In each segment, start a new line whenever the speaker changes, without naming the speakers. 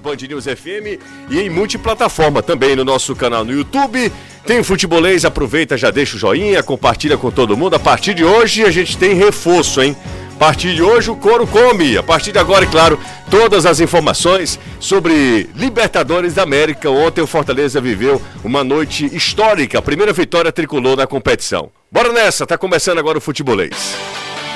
Band News FM e em multiplataforma também no nosso canal no YouTube. Tem Futebolês, aproveita, já deixa o joinha, compartilha com todo mundo. A partir de hoje a gente tem reforço, hein? A partir de hoje o couro come. A partir de agora, é claro, todas as informações sobre Libertadores da América. Ontem o Fortaleza viveu uma noite histórica, a primeira vitória tricolor na competição. Bora nessa, tá começando agora o Futebolês.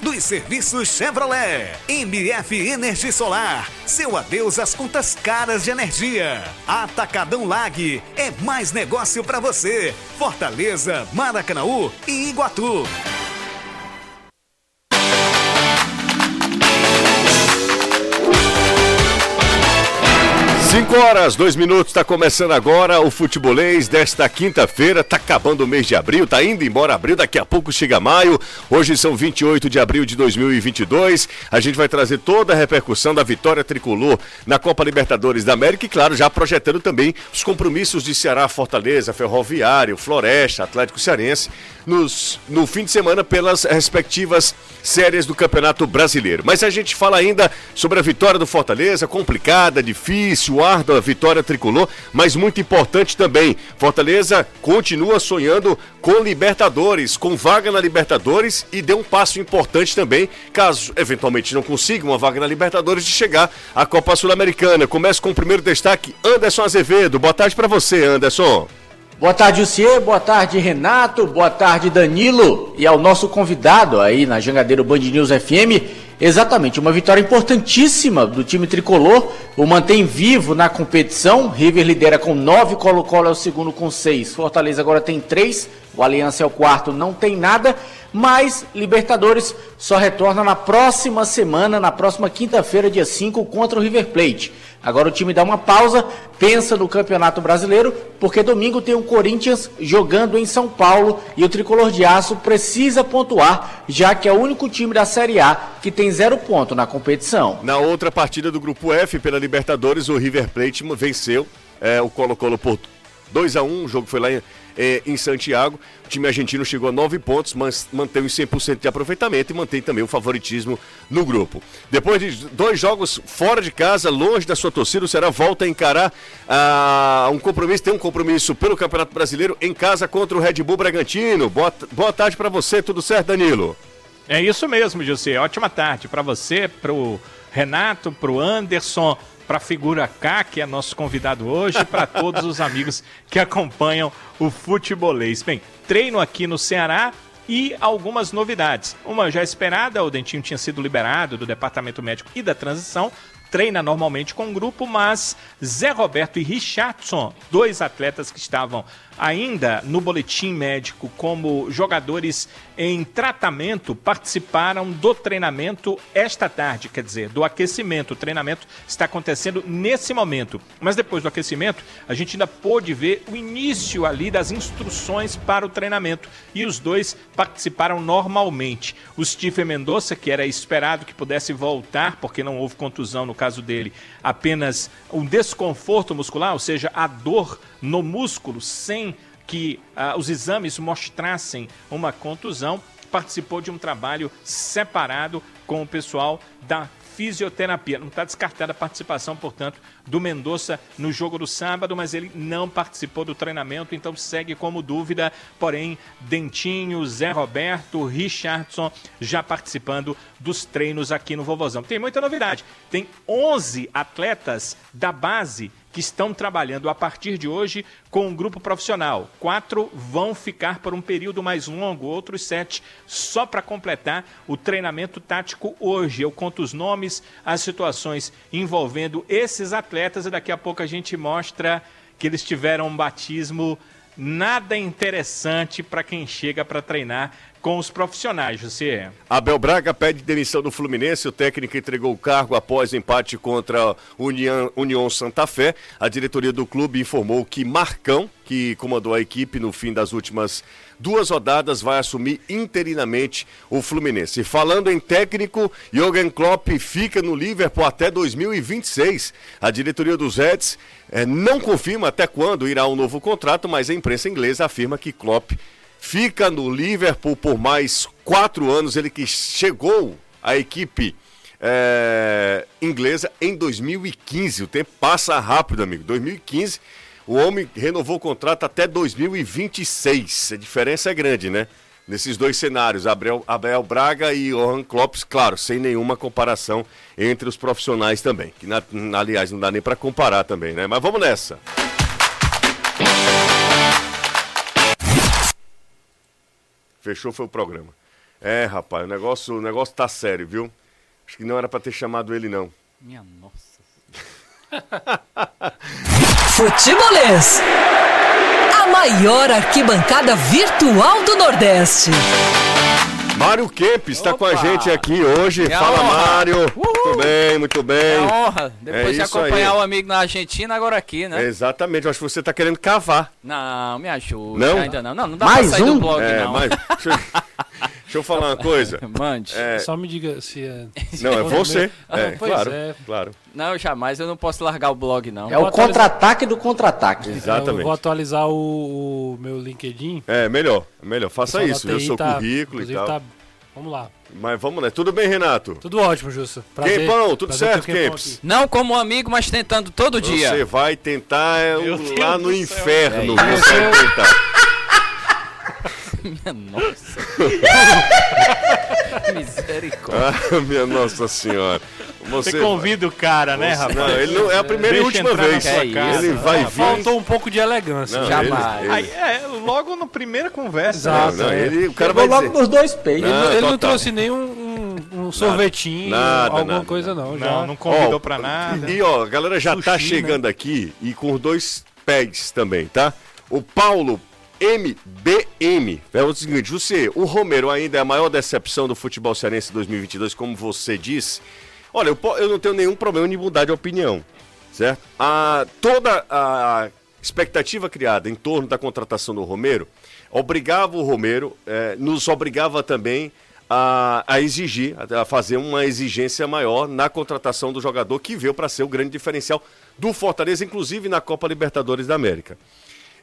dos serviços Chevrolet. MF Energia Solar. Seu adeus às contas caras de energia. Atacadão Lag. É mais negócio para você. Fortaleza, Maracanaú e Iguatu.
5 horas, 2 minutos, está começando agora o futebolês desta quinta-feira. Está acabando o mês de abril, está indo embora abril, daqui a pouco chega maio. Hoje são 28 de abril de 2022. A gente vai trazer toda a repercussão da vitória tricolor na Copa Libertadores da América e, claro, já projetando também os compromissos de Ceará, Fortaleza, Ferroviário, Floresta, Atlético Cearense nos, no fim de semana pelas respectivas séries do Campeonato Brasileiro. Mas a gente fala ainda sobre a vitória do Fortaleza, complicada, difícil, árdua vitória tricolor, mas muito importante também. Fortaleza continua sonhando com Libertadores, com vaga na Libertadores e deu um passo importante também, caso eventualmente não consiga uma vaga na Libertadores, de chegar à Copa Sul-Americana. Começa com o primeiro destaque, Anderson Azevedo. Boa tarde para você, Anderson.
Boa tarde, Lucier. Boa tarde, Renato. Boa tarde, Danilo. E ao nosso convidado aí na Jangadeiro Band News FM. Exatamente, uma vitória importantíssima do time tricolor. O mantém vivo na competição. River lidera com nove, Colo-Colo é o segundo com seis. Fortaleza agora tem três. O Aliança é o quarto, não tem nada. Mas Libertadores só retorna na próxima semana, na próxima quinta-feira, dia 5, contra o River Plate. Agora o time dá uma pausa, pensa no Campeonato Brasileiro, porque domingo tem o Corinthians jogando em São Paulo e o Tricolor de Aço precisa pontuar, já que é o único time da Série A que tem zero ponto na competição.
Na outra partida do Grupo F pela Libertadores, o River Plate venceu é, o Colo-Colo por 2 a 1 o jogo foi lá em é, em Santiago. O time argentino chegou a nove pontos, mas mantém os 100% de aproveitamento e mantém também o favoritismo no grupo. Depois de dois jogos fora de casa, longe da sua torcida, o Ceará volta a encarar ah, um compromisso, tem um compromisso pelo Campeonato Brasileiro em casa contra o Red Bull Bragantino. Boa, boa tarde para você, tudo certo, Danilo?
É isso mesmo, José. Ótima tarde para você, para o Renato, para o Anderson, para a figura K, que é nosso convidado hoje, e para todos os amigos que acompanham o futebolês. Bem, treino aqui no Ceará e algumas novidades. Uma já esperada, o Dentinho tinha sido liberado do Departamento Médico e da Transição, treina normalmente com o grupo, mas Zé Roberto e Richardson, dois atletas que estavam ainda no boletim médico como jogadores em tratamento participaram do treinamento esta tarde, quer dizer, do aquecimento. O treinamento está acontecendo nesse momento. Mas depois do aquecimento, a gente ainda pôde ver o início ali das instruções para o treinamento. E os dois participaram normalmente. O Stephen Mendonça, que era esperado que pudesse voltar, porque não houve contusão no caso dele, apenas um desconforto muscular, ou seja, a dor no músculo sem que uh, os exames mostrassem uma contusão, participou de um trabalho separado com o pessoal da fisioterapia. Não está descartada a participação, portanto, do Mendonça no jogo do sábado, mas ele não participou do treinamento, então segue como dúvida. Porém, Dentinho, Zé Roberto, Richardson já participando dos treinos aqui no Vovozão. Tem muita novidade. Tem 11 atletas da base que estão trabalhando a partir de hoje com um grupo profissional. Quatro vão ficar por um período mais longo, outros sete só para completar o treinamento tático hoje. Eu conto os nomes, as situações envolvendo esses atletas e daqui a pouco a gente mostra que eles tiveram um batismo nada interessante para quem chega para treinar com os profissionais, José.
Abel Braga pede demissão do Fluminense. O técnico entregou o cargo após empate contra União, União Santa Fé. A diretoria do clube informou que Marcão, que comandou a equipe no fim das últimas duas rodadas, vai assumir interinamente o Fluminense. Falando em técnico, Jürgen Klopp fica no Liverpool até 2026. A diretoria dos Reds eh, não confirma até quando irá um novo contrato, mas a imprensa inglesa afirma que Klopp fica no Liverpool por mais quatro anos. Ele que chegou à equipe é, inglesa em 2015. O tempo passa rápido, amigo. 2015, o homem renovou o contrato até 2026. A diferença é grande, né? Nesses dois cenários, Abel, Abel Braga e Johan Klopp, claro, sem nenhuma comparação entre os profissionais também. Que, na, aliás, não dá nem para comparar também, né? Mas vamos nessa. Fechou foi o programa. É, rapaz, o negócio, o negócio tá sério, viu? Acho que não era para ter chamado ele, não.
Minha nossa.
Futebolês. A maior arquibancada virtual do Nordeste.
Mário Kempes está com a gente aqui hoje.
Minha
Fala,
honra.
Mário. Muito bem, muito bem.
É honra. Depois
É
de acompanhar
aí.
o amigo na Argentina, agora aqui, né?
Exatamente, eu acho que você está querendo cavar.
Não, me ajuda.
Não?
Ainda não. Não, não dá
Mais
pra sair
um?
do blog,
É,
não.
mas. Deixa eu, eu falar uma coisa.
Mande.
É,
Só me diga se é.
não, é você.
Ah,
É,
pois
claro,
é.
claro.
Não, jamais. Eu não posso largar o blog, não.
É o contra-ataque do contra-ataque.
Eu
Exatamente.
vou atualizar o, o meu LinkedIn.
É, melhor, melhor. Faça isso,
TI
seu
tá-
currículo e
inclusive
tal.
tá- Vamos lá.
Mas vamos lá. Tudo bem, Renato?
Tudo ótimo, Justo. Prazer-
Quempão, tudo
prazer
certo,
aqui.
Não como amigo, mas tentando todo dia.
Você vai tentar é,
Meu
o-
Deus
lá no inferno.
É
você vai tentar.
Minha nossa. Misericórdia.
Ah, minha Nossa Senhora. Você,
Você convida o cara, né, rapaz?
Não, ele não, é a primeira e última vez. Ele vai vir.
Faltou um pouco de elegância.
Não,
Jamais.
ele-
Aí, é, logo na primeira conversa.
Exato.
Não, não,
é.
ele, o cara vai
logo
dizer.
nos dois peitos.
Não,
ele não trouxe nenhum um, um sorvetinho,
nada,
alguma
nada,
coisa, não.
Não,
Já.
não convidou
Ó,
pra nada.
E ó, a galera já tá
Sushi, né?
chegando aqui e com os dois pés também, tá? O Paulo MBM. É o seguinte, você, o Romero ainda é a maior decepção do futebol cearense 2022, como você disse. Olha, eu, eu não tenho nenhum problema de mudar de opinião, certo? A, toda a expectativa criada em torno da contratação do Romero obrigava o Romero, eh, nos obrigava também a, a exigir, a, fazer uma exigência maior na contratação do jogador que veio para ser o grande diferencial do Fortaleza, inclusive na Copa Libertadores da América.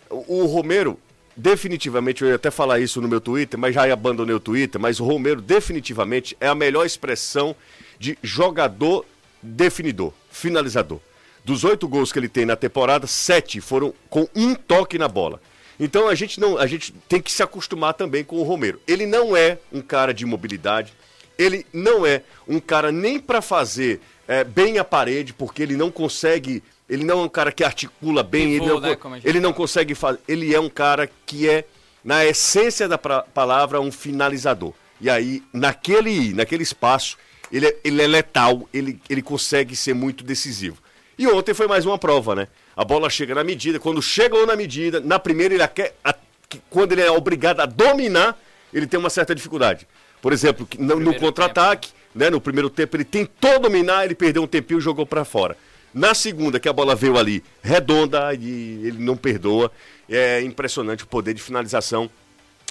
O Romero, definitivamente, eu ia até falar isso no meu Twitter, mas já abandonei o Twitter, mas o Romero definitivamente é a melhor expressão de jogador definidor, finalizador. Dos oito gols que ele tem na temporada, sete foram com um toque na bola. Então a gente não, a gente tem que se acostumar também com o Romero. Ele não é um cara de mobilidade, ele não é um cara nem para fazer é, bem a parede, porque ele não consegue, ele não é um cara que articula bem,
Pivô,
ele não,
né,
ele não consegue fazer, ele é um cara que é na essência da pra- palavra um finalizador. E aí naquele, naquele espaço ele é, ele é letal, ele, ele consegue ser muito decisivo. E ontem foi mais uma prova, né? A bola chega na medida, quando chegou na medida, na primeira ele quer, a- quando ele é obrigado a dominar, ele tem uma certa dificuldade. Por exemplo, no, no contra-ataque, né, no primeiro tempo ele tentou dominar, ele perdeu um tempinho e jogou para fora. Na segunda, que a bola veio ali redonda e ele não perdoa, é impressionante o poder de finalização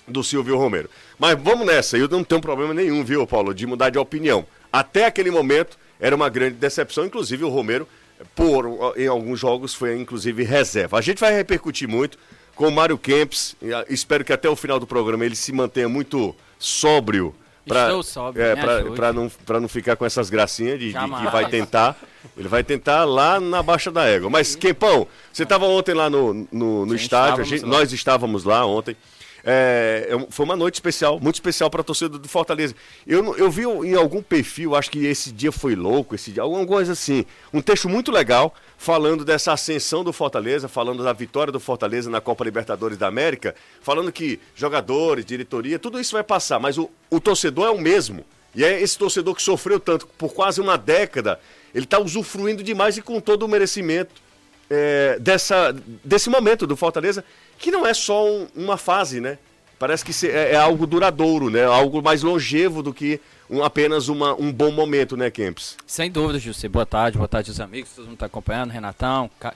do Silvio Romero. Mas vamos nessa, eu não tenho problema nenhum, viu, Paulo, de mudar de opinião. Até aquele momento era uma grande decepção, inclusive o Romero, por em alguns jogos, foi inclusive reserva. A gente vai repercutir muito com o Mário Kempes. e, ah, Espero que até o final do programa ele se mantenha muito sóbrio.
Sóbrio,
é, pra, pra não, pra não ficar com essas gracinhas de, de que vai tentar. Ele vai tentar lá na Baixa da Égua. Mas, Kempão, você estava ontem lá no, no, no estádio,
estávamos
gente- nós estávamos lá ontem. É, é foi uma noite especial, muito especial para a torcida do Fortaleza. Eu, eu vi em algum perfil, acho que esse dia foi louco, esse dia, alguma coisa assim. Um texto muito legal falando dessa ascensão do Fortaleza, falando da vitória do Fortaleza na Copa Libertadores da América, falando que jogadores, diretoria, tudo isso vai passar, mas o, o torcedor é o mesmo. E é esse torcedor que sofreu tanto por quase uma década, ele está usufruindo demais e com todo o merecimento é, dessa, desse momento do Fortaleza, que não é só um- uma fase, né? parece que é, é algo duradouro, né? Algo mais longevo do que um- apenas uma, um bom momento, né, Kempis?
Sem dúvida, José. Boa tarde, boa tarde aos amigos, todo mundo tá acompanhando, Renatão. Ca...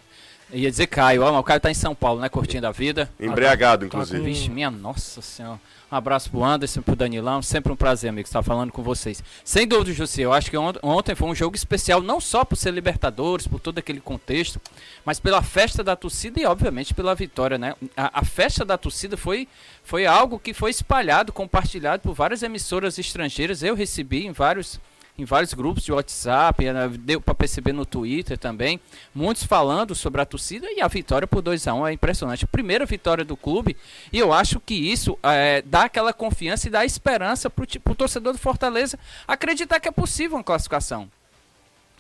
Ia dizer Caio, ó, mas o Caio tá em São Paulo, né? Curtindo a vida.
Embriagado,
Tá
inclusive.
com-
Vixe, minha nossa senhora. Um abraço pro Anderson, pro Danilão. Sempre um prazer, amigo, estar falando com vocês. Sem dúvida, José, eu acho que ont- ontem foi um jogo especial, não só por ser Libertadores, por todo aquele contexto, mas pela festa da torcida e, obviamente, pela vitória, né? A, a festa da torcida foi, foi algo que foi espalhado, compartilhado por várias emissoras estrangeiras. Eu recebi em vários em vários grupos de WhatsApp, eh, deu para perceber no Twitter também, muitos falando sobre a torcida e a vitória por 2 a 1 é impressionante. Primeira vitória do clube e eu acho que isso eh, dá aquela confiança e dá esperança para o torcedor do Fortaleza acreditar que é possível uma classificação.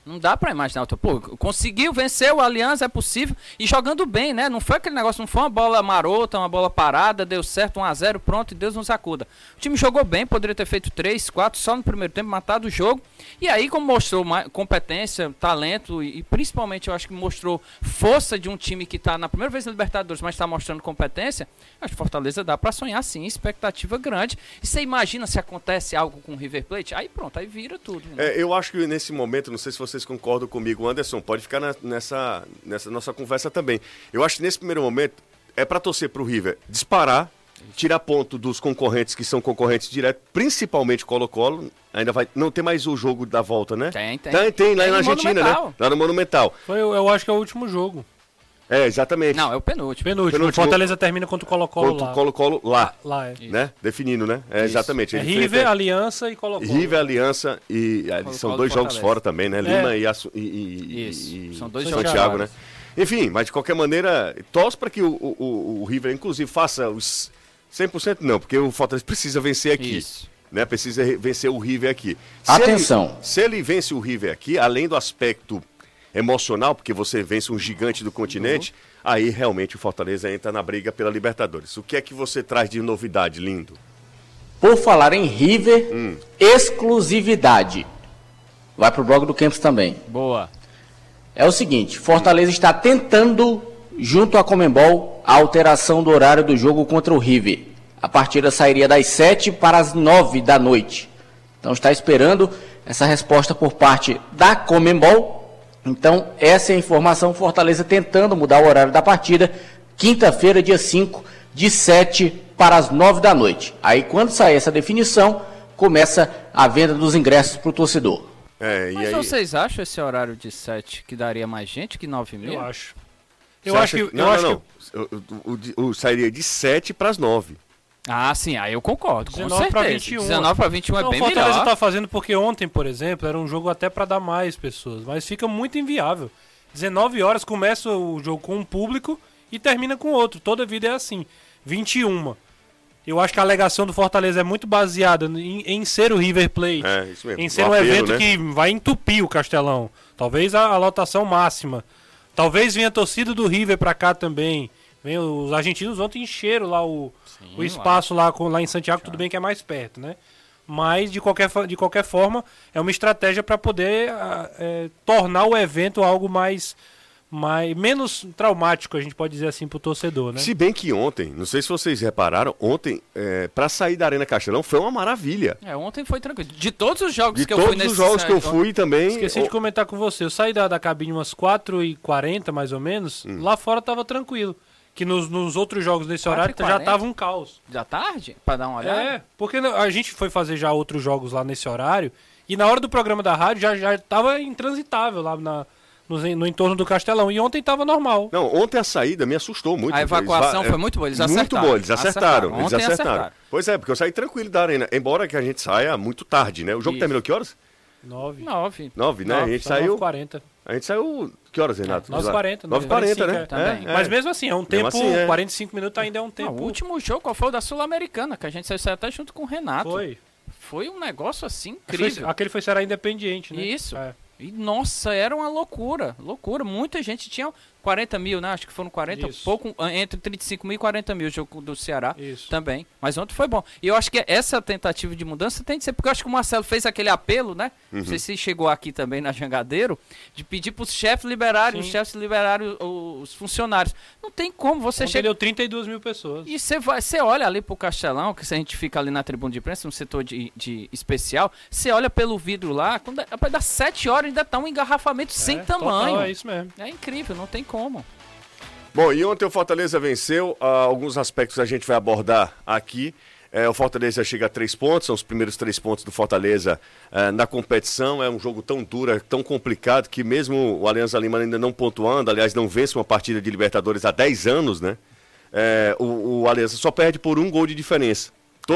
Não dá pra imaginar. Pô, conseguiu vencer o Aliança, é possível. E jogando bem, né? Não foi aquele negócio, não foi uma bola marota, uma bola parada, deu certo, 1x0, pronto, e Deus nos acuda. O time jogou bem, poderia ter feito 3, 4 só no primeiro tempo, matado o jogo. E aí, como mostrou competência, talento e, principalmente eu acho que mostrou força de um time que tá na primeira vez na Libertadores, mas tá mostrando competência, acho que Fortaleza dá pra sonhar sim, expectativa grande. E você imagina se acontece algo com o River Plate? Aí pronto, aí vira tudo. né?
É, eu acho que nesse momento, não sei se vocês concordam comigo, Anderson, pode ficar na- nessa, nessa nossa conversa também. Eu acho que nesse primeiro momento é para torcer pro River disparar, tirar ponto dos concorrentes que são concorrentes direto, principalmente Colo-Colo. Ainda vai. Não tem mais o jogo da volta, né?
Tem, tem.
Tem, tem lá
Tem
na Argentina,
Monumental.
né? Lá no Monumental.
Foi, eu, eu acho que é o último jogo.
É, exatamente.
Não, é o penúltimo.
Penúltimo.
Penúltimo.
Fortaleza termina contra o Colo-Colo
Contra
lá.
o Colo-Colo lá,
Lá é.
né? Definindo, né? É, exatamente.
É River,
enfrenta-
Aliança e Colo-Colo.
River, Aliança e. ah,
Colo-Colo
são
e
dois jogos fora também, né? Lima e, Assu- e, e- e-
são dois
jogos
Santiago,
fora.
né? Enfim, mas de qualquer maneira, torce para que o, o, o- o River, inclusive, faça os 100% não, porque o Fortaleza precisa vencer aqui.
Isso.
Né? Precisa re- vencer o River aqui.
Atenção.
Ele, se ele vence o River aqui, além do aspecto emocional, porque você vence um gigante do continente, aí realmente o Fortaleza entra na briga pela Libertadores. O que é que você traz de novidade, lindo?
Por falar em River, exclusividade. Vai pro blog do Campos também.
Boa.
É o seguinte, Fortaleza está tentando, junto à Comembol, a alteração do horário do jogo contra o River. A partida sairia das 7 para as 9 da noite. Então está esperando essa resposta por parte da Comembol. Então, essa é a informação, Fortaleza tentando mudar o horário da partida, quinta-feira, dia 5, de 7 para as 9 da noite. Aí, quando sair essa definição, começa a venda dos ingressos para o torcedor.
É, e
Mas
aí,
vocês acham esse horário de 7 que daria mais gente que 9 e meia?
Eu acho.
você
Eu acho que.
Não,
eu acho
não,
que
não. O, o- o- o- sairia de 7 para as 9.
Ah, sim, aí eu concordo, com
19 pra
certeza.
21.
19 para 21 é bem
o Fortaleza
melhor.
tá fazendo porque ontem, por exemplo, era um jogo até pra dar mais pessoas, mas fica muito inviável. 19 horas começa o jogo com um público e termina com outro. Toda vida é assim. 21. Eu acho que a alegação do Fortaleza é muito baseada em, em ser o River Plate.
É, isso mesmo.
Em
O
ser um
apelo,
evento
né?
que vai entupir o Castelão. Talvez a, a lotação máxima. Talvez venha a torcida do River pra cá também. Vem, os argentinos ontem encheram lá o, o espaço lá, com, lá em Santiago, tudo bem que é mais perto, né? Mas, de qualquer, de qualquer forma, é uma estratégia para poder ah, é, tornar o evento algo mais, mais. menos traumático, a gente pode dizer assim, pro torcedor, né?
Se bem que ontem, não sei se vocês repararam, ontem, é, para sair da Arena Castelão foi uma maravilha.
É, ontem foi tranquilo. De todos os jogos
De
que eu fui
todos
nesse
os jogos que eu fui também.
Esqueci de comentar com você. Eu saí da, da cabine umas 4h40, mais ou menos.
Hum.
Lá fora tava tranquilo. Que nos, nos outros jogos nesse horário
4h40?
já tava um caos.
Da tarde? Pra dar uma olhada?
É, porque a gente foi fazer já outros jogos lá nesse horário. E na hora do programa da rádio já, já tava intransitável lá na, no, no entorno do Castelão. E ontem tava normal.
Não, ontem a saída me assustou muito.
A evacuação
Eles
foi muito boa, eles
Muito
acertaram.
boa, eles acertaram.
Acertaram.
Eles acertaram.
acertaram.
Pois é, porque eu saí tranquilo da arena. Embora que a gente saia muito tarde, né? O jogo
Isso.
terminou que horas?
9.
Nove.
Nove, né? a gente
Só
saiu.
9h40.
A gente saiu. Que horas, Renato?
9h40,
9h40, né?
é.
Também.
É,
Mas
é.
mesmo assim, é um tempo.
assim, é.
45 minutos ainda é um tempo.
Não, o último jogo, qual foi o da Sul-Americana? Que a gente saiu até junto com o Renato.
Foi.
Foi um negócio assim
Foi-
incrível.
aquele foi Ceará Independiente, né?
Isso.
É.
E nossa, era uma loucura, loucura. Muita gente tinha 40 mil, né? Acho que foram 40,
Isso.
pouco, ah, entre 35 mil e 40 mil o jogo do Ceará
Isso.
também. Mas ontem foi bom. E eu acho que essa tentativa de mudança tem que ser, porque eu acho que o Marcelo fez aquele apelo, né? Não sei se chegou aqui também na Jangadeiro, de pedir para os chefes liberarem, os chefes liberarem os funcionários. Não tem como você chegar.
deu 32 mil pessoas.
E você vai, você olha ali pro Castelão, que se a gente fica ali na tribuna de imprensa, no setor de, de especial, você olha pelo vidro lá, quando dá, dá 7 horas ainda tá um engarrafamento sem
É,
tamanho.
total, é isso mesmo.
É incrível, não tem como.
Bom, e ontem o Fortaleza venceu. ah, alguns aspectos a gente vai abordar aqui. É, o Fortaleza chega a três pontos, são os primeiros três pontos do Fortaleza ah, na competição. É um jogo tão duro, é tão complicado, que mesmo o Alianza Lima ainda não pontuando, aliás, não vence uma partida de Libertadores há 10 anos, né? É, o, o Aliança só perde por um gol de diferença.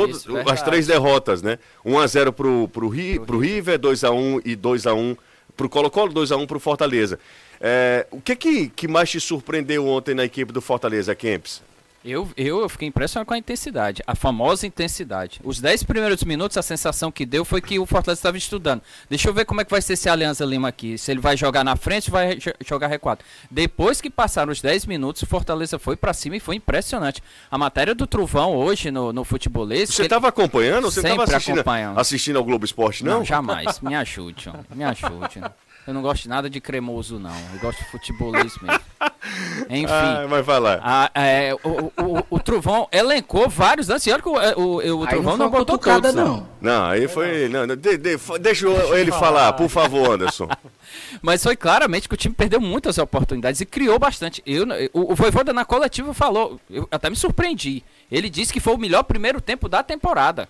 Isso,
as três derrotas, né? 1x0 pro, pro, Ri, pro River, 2x1 e 2x1 pro Colo-Colo, 2x1 pro Fortaleza. É, o que, que que mais te surpreendeu ontem na equipe do Fortaleza, Kempis?
Eu, eu, eu fiquei impressionado com a intensidade, a famosa intensidade. Os 10 primeiros minutos, a sensação que deu foi que o Fortaleza estava estudando. Deixa eu ver como é que vai ser esse Aliança Lima aqui. Se ele vai jogar na frente ou vai jo- jogar recuado. Depois que passaram os 10 minutos, o Fortaleza foi pra cima e foi impressionante. A matéria do Trovão hoje no, no futebolês.
Você
ele-
estava acompanhando ou você estava assistindo,
acompanhando.
assistindo ao Globo Esporte, não?
Não, jamais. Me ajude, homem. me ajude. Eu não gosto de nada de cremoso, não. Eu gosto de futebolês mesmo. Enfim.
Ah, vai falar.
A- é, o, o, o Trovão elencou vários lances. E olha que o, é, o, o, o
Aí
Trovão
não
não botou todos, não.
não.
Não, aí foi. Não, não, de- de- deixa ele falar, por favor, Anderson.
Mas foi claramente que o time perdeu muitas oportunidades e criou bastante. Eu, o, o Voivoda na coletiva falou, eu até me surpreendi. Ele disse que foi o melhor primeiro tempo da temporada.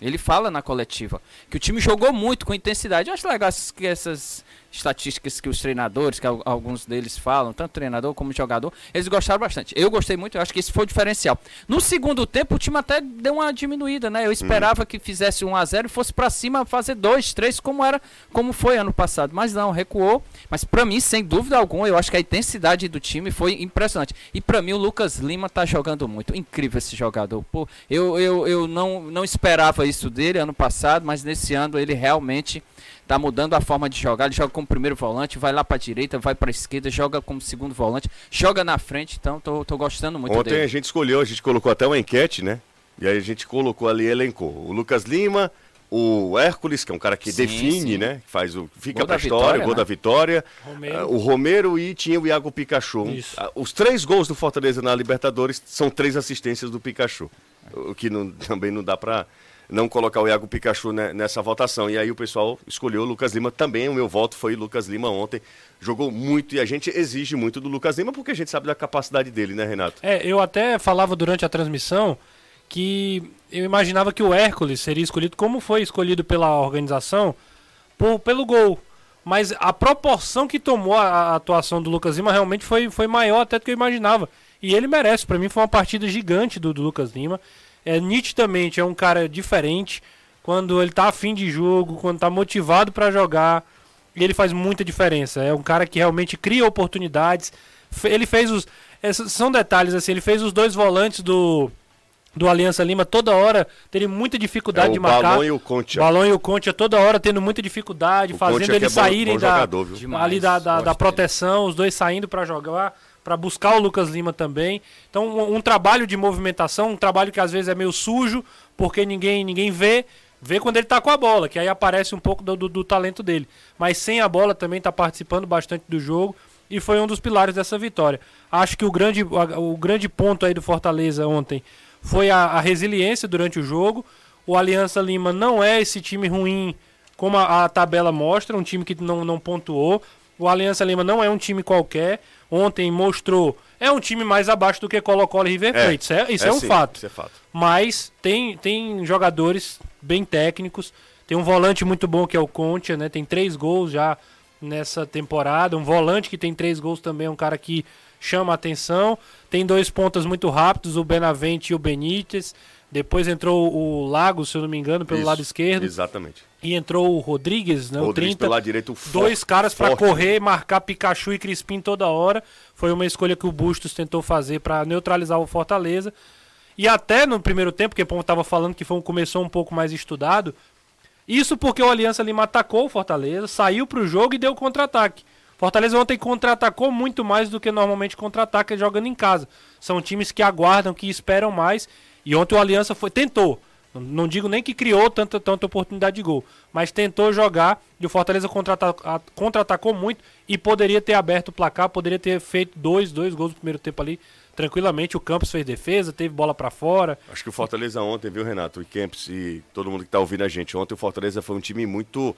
Ele fala na coletiva que o time jogou muito com intensidade. Eu acho legal que essas estatísticas que os treinadores, que al- alguns deles falam, tanto treinador como jogador, eles gostaram bastante. Eu gostei muito, eu acho que esse foi o diferencial. No segundo tempo, o time até deu uma diminuída, né? Eu esperava que fizesse 1 a 0 e fosse pra cima fazer 2, 3, como era, como foi ano passado. Mas não, recuou. Mas pra mim, sem dúvida alguma, eu acho que a intensidade do time foi impressionante. E pra mim, o Lucas Lima tá jogando muito. Incrível esse jogador. Pô, eu, eu, eu não, não esperava isso dele ano passado, mas nesse ano ele realmente tá mudando a forma de jogar. Ele joga como primeiro volante, vai lá pra direita, vai pra esquerda, joga como segundo volante, joga na frente. Então, tô, tô gostando muito
Ontem a
dele.
gente escolheu, a gente colocou até uma enquete, né? E aí a gente colocou ali, elencou o Lucas Lima, o Hércules, que é um cara que
Sim,
define,
sim.
né? Que faz o. Fica
Gol
pra
da
história,
vitória,
gol
né?
da vitória.
Romero.
Ah, o Romero e tinha o Iago Pikachu.
Isso.
Ah, Os três gols do Fortaleza na Libertadores são três assistências do Pikachu. O que não- também não dá pra não colocar o Iago Pikachu nessa votação. E aí o pessoal escolheu o Lucas Lima também. O meu voto foi Lucas Lima ontem. Jogou muito e a gente exige muito do Lucas Lima porque a gente sabe da capacidade dele, né, Renato?
É, eu até falava durante a transmissão que eu imaginava que o Hércules seria escolhido como foi escolhido pela organização por- pelo gol. Mas a proporção que tomou a, atuação do Lucas Lima realmente foi, foi maior até do que eu imaginava. E ele merece. Pra mim foi uma partida gigante do, do Lucas Lima. É, nitidamente é um cara diferente. Quando ele tá afim de jogo, quando tá motivado pra jogar, ele faz muita diferença. É um cara que realmente cria oportunidades. Ele fez os. esses são detalhes assim, ele fez os dois volantes do, do Aliança Lima toda hora, terem muita dificuldade
É,
de
o
marcar.
Balão e o Conte.
Balão e o Conte toda hora tendo muita dificuldade,
O
fazendo
é
eles
é bom-
saírem
bom
da,
jogador, viu?
Demais,
ali da, da, da
dele.
proteção, os dois saindo pra jogar, pra buscar o Lucas Lima também. Então, um, um trabalho de movimentação, um trabalho que às vezes é meio sujo, porque ninguém, ninguém vê. Vê quando ele tá com a bola, que aí aparece um pouco do, do- do talento dele. Mas sem a bola também tá participando bastante do jogo e foi um dos pilares dessa vitória. Acho que o grande, o grande ponto aí do Fortaleza ontem foi a, a resiliência durante o jogo. O Aliança Lima não é esse time ruim como a, a tabela mostra, um time que não, não pontuou. O Aliança Lima não é um time qualquer. Ontem mostrou. É um time mais abaixo do que Colo-Colo e River
É,
Plate. Isso é, isso é um
sim,
fato.
Isso é fato.
Mas tem, tem jogadores bem técnicos. Tem um volante muito bom que é o Conte, né? Tem três gols já nessa temporada. Um volante que tem três gols também é um cara que chama a atenção. Tem dois pontas muito rápidos, o Benavente e o Benítez. Depois entrou o Lago, se eu não me engano, pelo
Isso,
lado esquerdo.
Exatamente.
E entrou o Rodrigues, né? o
Rodrigues
30.
pelo lado direito
Dois caras pra
forte.
correr, marcar Pikachu e Crispim toda hora. Foi uma escolha que o Bustos tentou fazer pra neutralizar o Fortaleza. E até no primeiro tempo, que o Pão tava falando que foi um, começou um pouco mais estudado, Isso porque o Aliança Lima atacou o Fortaleza, saiu pro jogo e deu contra-ataque. Fortaleza ontem contra-atacou muito mais do que normalmente contra-ataca jogando em casa. São times que aguardam, que esperam mais. E ontem o Aliança foi tentou. Não- digo nem que criou tanta, tanta oportunidade de gol, mas tentou jogar e o Fortaleza contra-atacou muito e poderia ter aberto o placar, poderia ter feito dois, dois gols no primeiro tempo ali tranquilamente. O Campos fez defesa, teve bola pra fora.
Acho que o Fortaleza ontem, viu, Renato? E Kempis e todo mundo que tá ouvindo a gente. Ontem o Fortaleza foi um time muito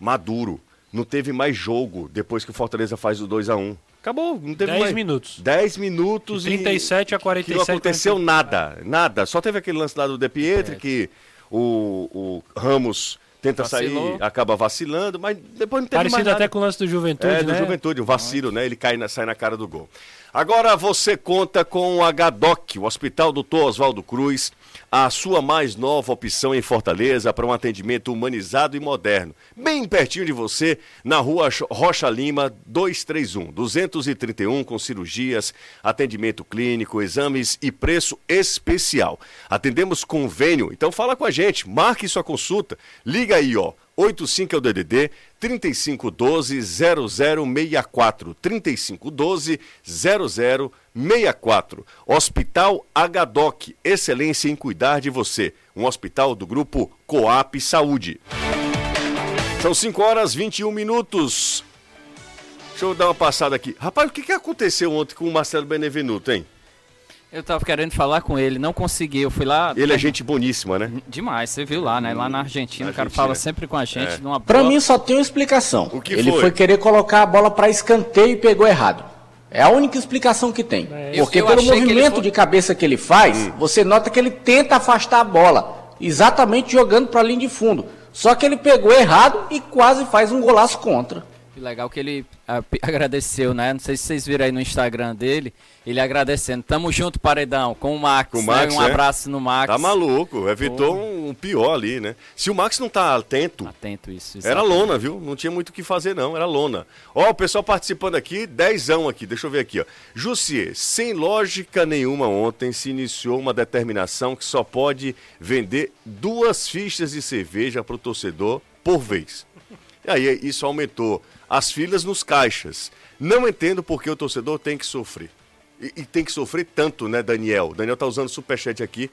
maduro. Não teve mais jogo depois que o Fortaleza faz o 2 a 1 Acabou, não teve
10
mais.
minutos.
10 minutos
De 37 a
que
47,
não aconteceu nada, nada. Só teve aquele lance lá do De Pietri que o, o Ramos tenta
Vacilou.
sair, acaba vacilando, mas depois não teve mais
Parecido
nada.
até com o lance do Juventude,
É, do
né?
Juventude, o vacilo, né? Ele cai na, sai na cara do gol. Agora você conta com o HDOC, o Hospital Doutor Oswaldo Cruz, a sua mais nova opção em Fortaleza para um atendimento humanizado e moderno. Bem pertinho de você, na rua Rocha Lima, 231, 231, com cirurgias, atendimento clínico, exames e preço especial. Atendemos convênio, então fala com a gente, marque sua consulta. Liga aí, ó. 85 é o DDD 3512 0064 3512 0064 Hospital HDOC, excelência em cuidar de você. Um hospital do grupo Coap Saúde. São 5 horas 21 minutos. Deixa eu dar uma passada aqui. Rapaz, o que, aconteceu ontem com o Marcelo Benevenuto, hein?
Eu tava querendo falar com ele, não consegui. Eu fui lá.
Ele é gente boníssima, né?
Demais, você viu lá, né? Lá na Argentina,
Na
o cara
Argentina.
fala sempre com a gente
É.
numa
Pra
boa-
mim só tem uma explicação.
O que
Ele
foi?
foi? querer colocar a bola pra escanteio e pegou errado. É a única explicação que tem.
Eu-
Porque
eu
pelo movimento
foi-
de cabeça que ele faz, você nota que ele tenta afastar a bola, exatamente jogando pra linha de fundo. Só que ele pegou errado e quase faz um golaço contra.
Que legal que ele agradeceu, né? Não sei se vocês viram aí no Instagram dele, ele agradecendo. Tamo junto, Paredão, com o Max.
Com o
né?
Max,
Um
é?
abraço no Max.
Tá maluco, evitou um, um pior ali, né? Se o Max não tá atento,
Atento isso.
Era
exatamente.
lona, viu? Não tinha muito o que fazer, não. Era lona. Ó, o pessoal participando aqui, dezão aqui. Deixa eu ver aqui, ó. Jussier, sem lógica nenhuma ontem se iniciou uma determinação que só pode vender duas fichas de cerveja para o torcedor por vez. E aí isso aumentou as filas nos caixas. Não entendo por que o torcedor tem que sofrer. E, e tem que sofrer tanto, né, Daniel? Daniel tá usando superchat aqui.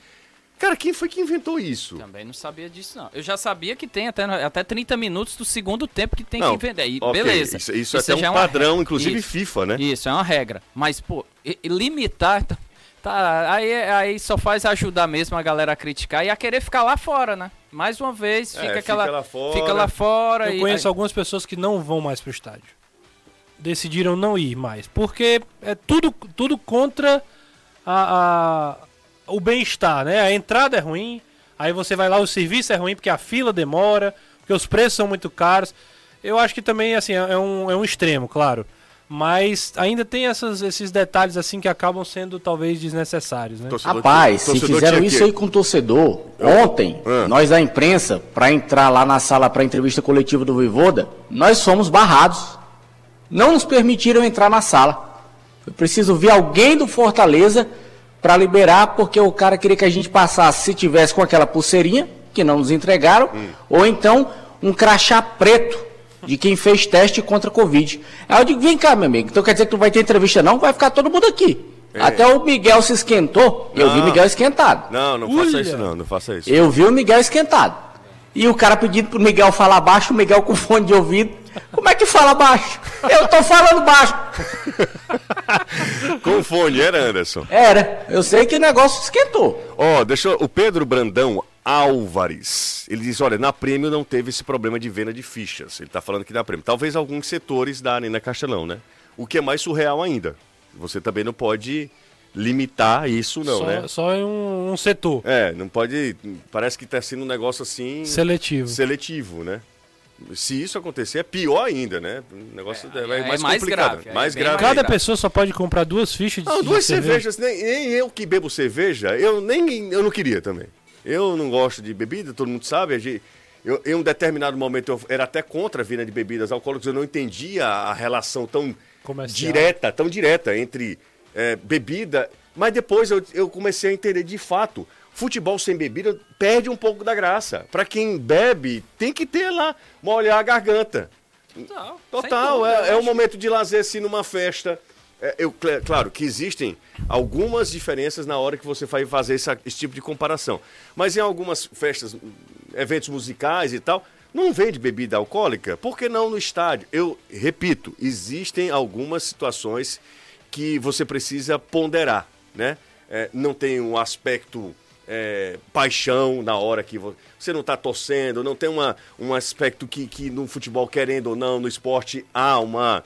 Cara, quem foi que inventou isso?
Também não sabia disso, não. Eu já sabia que tem até, até 30 minutos do segundo tempo que tem
Não,
que vender. E
ok,
beleza.
Isso, isso é até um
uma
padrão,
regra.
inclusive
Isso.
FIFA, né?
Isso, é uma regra. Mas, pô, limitar. Tá- aí, aí só faz ajudar mesmo a galera a criticar e a querer ficar lá fora, né? Mais uma vez,
É,
fica
fica
aquela.
lá fora.
Fica lá fora
Eu
e.
conheço
aí-
algumas pessoas que não vão mais pro estádio. Decidiram não ir mais. Porque é tudo, tudo contra a, a- o bem-estar, né? A entrada é ruim, aí você vai lá, o serviço é ruim porque a fila demora, porque os preços são muito caros. Eu acho que também, assim, é é um, é um extremo, claro. Mas ainda tem essas, esses detalhes, assim, que acabam sendo talvez desnecessários, né?
Torcedor
Rapaz, se fizeram isso
que-
aí com o torcedor, ontem,
Ah.
nós da imprensa, pra entrar lá na sala pra entrevista coletiva do Voivoda, nós fomos barrados. Não nos permitiram entrar na sala. Eu preciso ver alguém do Fortaleza pra liberar, porque o cara queria que a gente passasse, se tivesse com aquela pulseirinha, que não nos entregaram,
Hum.
ou então um crachá preto de quem fez teste contra a Covid. Aí eu digo, vem cá, meu amigo, então quer dizer que não vai ter entrevista não? Vai ficar todo mundo aqui. Até o Miguel se esquentou, eu vi o
Não.
Miguel esquentado.
Não, não faça isso não, não faça isso.
Eu vi o Miguel esquentado. E o cara pedindo pro Miguel falar baixo, o Miguel com fone de ouvido. Como é que fala baixo? Eu tô falando baixo.
Com fone, era Anderson.
Era, eu sei que o negócio esquentou.
Ó, deixa eu- o Pedro Brandão Álvares. Ele diz: olha, na Prêmio não teve esse problema de venda de fichas. Ele tá falando que na Prêmio. Talvez alguns setores darem na Castelão, né? O que é mais surreal ainda. Você também não pode limitar isso, não,
só,
né?
só em um, um setor
É, não pode. Parece que tá sendo um negócio assim.
seletivo.
seletivo, né? Se isso acontecer, é pior ainda, né? O negócio é,
é
mais,
mais
complicado.
grave, é
mais grave.
Cada
grave.
pessoa só pode comprar duas fichas de,
Não,
de
duas
cerveja.
cervejas, nem, nem eu que bebo cerveja, eu nem eu não queria também. Eu não gosto de bebida, todo mundo sabe. Eu, em um determinado momento eu era até contra a vinda de bebidas alcoólicas, eu não entendia a relação tão
Comercial.
direta, tão direta entre é, bebida. Mas depois eu, eu comecei a entender de fato futebol sem bebida perde um pouco da graça. Para quem bebe, tem que ter lá, molhar a garganta.
Total.
Total, é, é um momento de lazer assim numa festa. É, eu, cl- claro que existem algumas diferenças na hora que você vai fazer essa- esse tipo de comparação. Mas em algumas festas, eventos musicais e tal, não vende bebida alcoólica. Por que não no estádio? Eu repito, existem algumas situações que você precisa ponderar, né? É, não tem um aspecto é, paixão na hora que vo- você não está torcendo, não tem uma, um aspecto que, que no futebol, querendo ou não, no esporte, há uma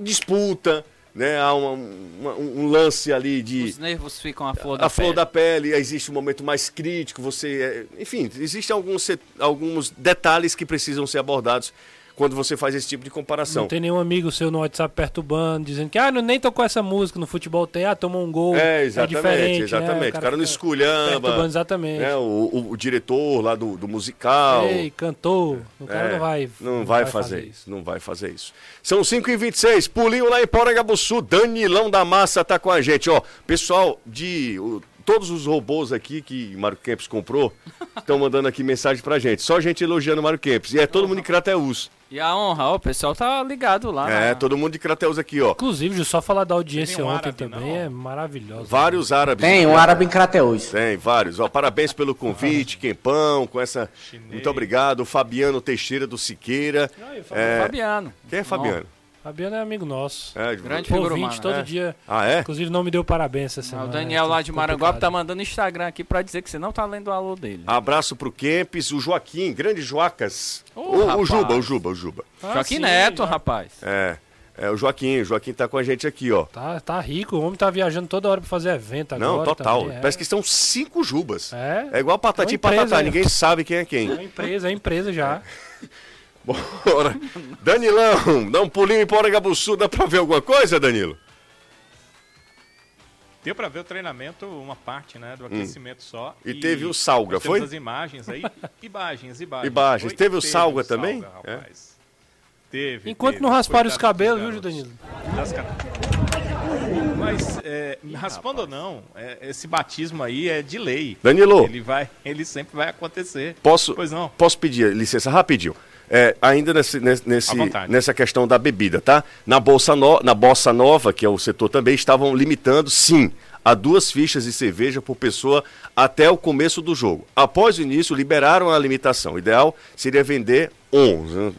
disputa, né? há uma- uma- um lance ali de
Os nervos ficam à flor da
a flor
pele.
da pele, existe um momento mais crítico, você. é, Enfim, existem alguns, set- alguns detalhes que precisam ser abordados quando você faz esse tipo de comparação.
Não tem nenhum amigo seu no WhatsApp perturbando, dizendo que ah, não, nem tocou essa música no futebol, tem, ah, tomou um gol.
É, exatamente,
diferente, né?
exatamente. O cara não esculhamba.
Perturbando, exatamente.
né, o, o- o diretor lá do, do musical.
Ei, cantou. O cara
É,
não vai.
Não vai fazer isso, não vai fazer isso. São 5 e 26 pulinho lá em Porangabuçu, Danilão da Massa tá com a gente, ó. Pessoal de o- todos os robôs aqui que Mário Kempis comprou, estão mandando aqui mensagem pra gente. Só gente elogiando o Mário Kempis. E é todo mundo de Crateus.
E a honra, ó, o pessoal tá ligado lá.
É,
na-
todo mundo de Crateus aqui, ó.
Inclusive, só falar da audiência
um
ontem
árabe,
também
não?
é maravilhosa.
Vários árabes.
Tem um árabe em Crateus.
Tem, vários. Ó, parabéns pelo convite, Quempão, com essa. Muito obrigado. O Fabiano Teixeira do Siqueira. É,
Fabiano.
Quem é Fabiano?
Fabiano é amigo nosso.
É,
Grande
Pô,
figura
ouvinte
humana.
todo
É.
dia.
Ah, é?
Inclusive, não me deu parabéns essa
Ah,
semana.
O Daniel
né?
lá de
Complicado.
Maranguape tá mandando Instagram aqui pra dizer que você não tá lendo o alô dele.
Abraço pro Kempis, o Joaquim, grande Joacas.
Ô,
o, o. Juba, o Juba, o Juba.
Ah,
Joaquim
sim,
Neto,
já.
rapaz.
É, é o Joaquim, o Joaquim tá com a gente aqui, ó.
Tá, tá rico, o homem tá viajando toda hora pra fazer evento agora.
Não, total.
também, é.
Parece que são cinco Jubas.
É.
É igual patati
É
e patatá,
é.
ninguém sabe quem é quem.
É empresa, é empresa já.
Bora. Danilão, dá um pulinho em Porangabuçu, dá pra ver alguma coisa, Danilo?
Deu pra ver o treinamento, uma parte, né, do aquecimento só.
Hum. E teve o Salga, foi?
as imagens aí. Imagens, imagens.
Imagens.
Foi?
Teve o Salga também?
rapaz. Teve.
Enquanto
teve.
não rasparam os cabelos, viu. Danilo?
Das Mas, é, raspando ou não, é, esse batismo aí é de lei.
Danilo.
Ele vai, ele sempre vai acontecer.
Posso,
Pois não.
posso pedir licença rapidinho? É, ainda nesse, nesse- nessa questão da bebida, tá? Na Bolsa, no- na Bossa Nova, que é o setor também, estavam limitando, sim, a duas fichas de cerveja por pessoa até o começo do jogo. Após o início, liberaram a limitação. O ideal seria vender 11. né?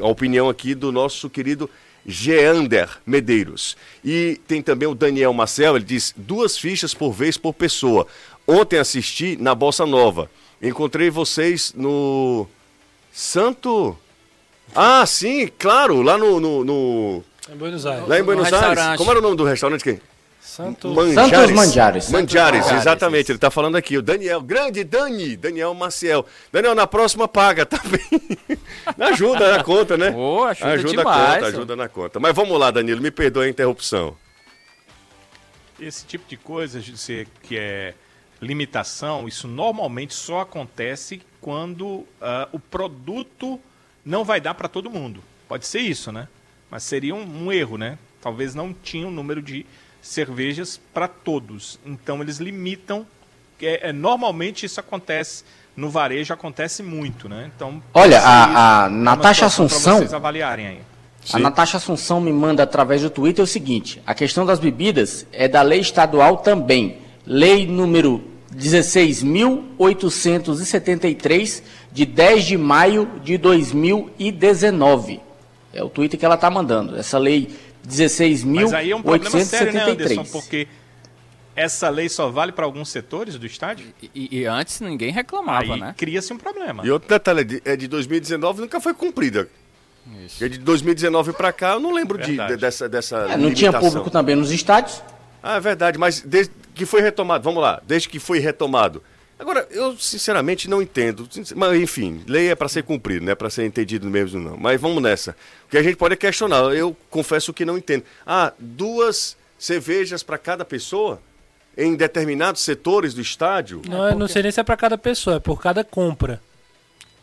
A opinião aqui do nosso querido Geander Medeiros. E tem também o Daniel Marcel, ele diz duas fichas por vez por pessoa. Ontem assisti na Bossa Nova. Encontrei vocês no Santo. Ah, sim, claro, lá no. no- no-
Em Buenos Aires.
lá em Buenos Aires. Como era o nome do restaurante? Quem?
Santo.
Santos Manjares.
Manjares,
Manjares,
exatamente.
isso.
Ele tá falando aqui. O Daniel, grande Dani, Daniel Maciel. Daniel, na próxima paga, tá bem? ajuda na conta, né?
Ô, ajuda
a
demais,
conta,
ó.
ajuda na conta. Mas vamos lá, Danilo, me perdoe a interrupção.
Esse tipo de coisa de ser que é limitação, isso normalmente só acontece quando ah, o produto não vai dar para todo mundo. Pode ser isso, né? Mas seria um, um erro, né? Talvez não tinha um número de cervejas para todos. Então eles limitam. É, é, normalmente isso acontece no varejo acontece muito, né? Então
Olha,
pode ser
a- a Natasha Assunção-
vocês avaliarem aí.
A Natasha Assunção me manda através do Twitter o seguinte: a questão das bebidas é da lei estadual também. Lei número 16.873, de 10 de maio de 2019. É o Twitter que ela está mandando. Essa lei
Mas aí é um problema sério, né, Anderson?
16.873.
Porque essa lei só vale para alguns setores do estádio?
E, e antes ninguém reclamava,
aí
né?
cria-se um problema.
E outro detalhe, é de- é de 2019 nunca foi cumprida.
Isso.
É de 2019 pra cá, eu não lembro de, de- dessa, dessa
É, não tinha
limitação.
público também nos estádios.
Ah, é verdade, mas desde que foi retomado, vamos lá, desde que foi retomado. Agora, eu sinceramente não entendo. Mas, enfim, lei é para ser cumprida, não é para ser entendido mesmo, não. Mas vamos nessa. O que a gente pode é questionar. Eu confesso que não entendo. Ah, duas cervejas para cada pessoa? Em determinados setores do estádio?
Não, é- não sei nem se é pra cada pessoa, é por cada compra.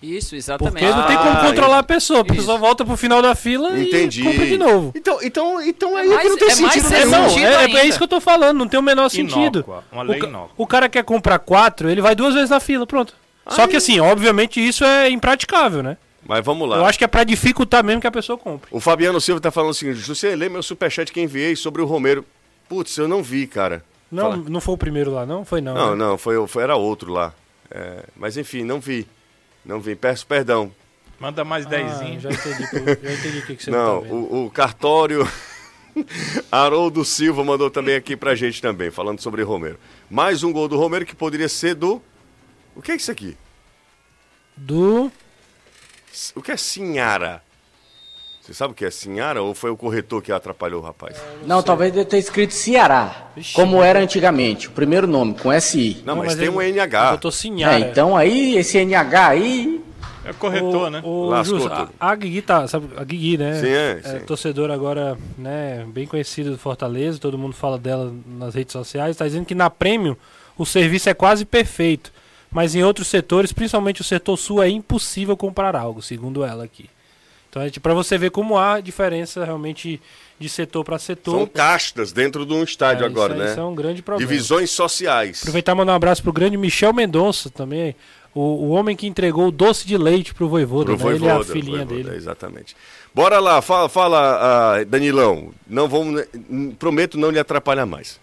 Isso, exatamente.
Porque não tem como
Ah,
controlar a pessoa. A
isso.
pessoa volta pro final da fila
Entendi.
e compra de novo.
Então, então, então aí
É mais-
não tem
é
sentido nenhum.
Não,
sentido
é, é isso que eu tô falando, não tem o menor sentido.
Inócua, uma
O,
lei inócua.
o cara quer comprar quatro, ele vai duas vezes na fila, pronto. Só que assim, obviamente isso é impraticável, né?
Mas vamos lá.
Eu acho que é pra dificultar mesmo que a pessoa compre.
O Fabiano Silva tá falando o seguinte: você lê meu superchat que enviei sobre o Romero. Putz, eu não vi, cara.
Não,
Fala.
não foi o primeiro lá, não? Foi não.
Não,
né?
não, foi, foi, era outro lá. É, mas enfim, não vi. Não vi. Peço perdão.
Manda mais
Ah,
dezinho.
já entendi, já entendi o que, que você
Não,
tá
o, o cartório Haroldo Silva mandou também aqui pra gente também, falando sobre Romero. Mais um gol do Romero que poderia ser do. O que é isso aqui?
Do.
O que é Sinhara? Você sabe o que é Sinhara ou foi o corretor que atrapalhou o rapaz?
Não, talvez deve ter escrito Ceará, como era antigamente, o primeiro nome, com SI.
Não,
Não,
mas,
mas
tem
ele-
um NH.
Eu tô Sinhara.
É, então aí, esse NH aí,
É corretor, né?
O,
Lascou
Justo, a,
tudo.
a Guigui tá, sabe, a Guigui, né?
Sim, é, sim.
torcedor agora, né, bem conhecido do Fortaleza, todo mundo fala dela nas redes sociais, tá dizendo que na Premium o serviço é quase perfeito, mas em outros setores, principalmente o setor sul, é impossível comprar algo, segundo ela aqui. Então é para você ver como há diferença realmente de setor para setor.
São castas dentro de um estádio
É,
agora,
isso,
né?
Isso é um grande problema.
Divisões sociais.
Aproveitar e mandar um abraço pro grande Michel Mendonça também, o, o homem que entregou o doce de leite pro Voivoda,
Pro
né? Ele é a
Voivoda,
filhinha
Voivoda,
dele.
Exatamente. Bora lá, fala, fala ah, Danilão. Não vamos, n- prometo não lhe atrapalhar mais.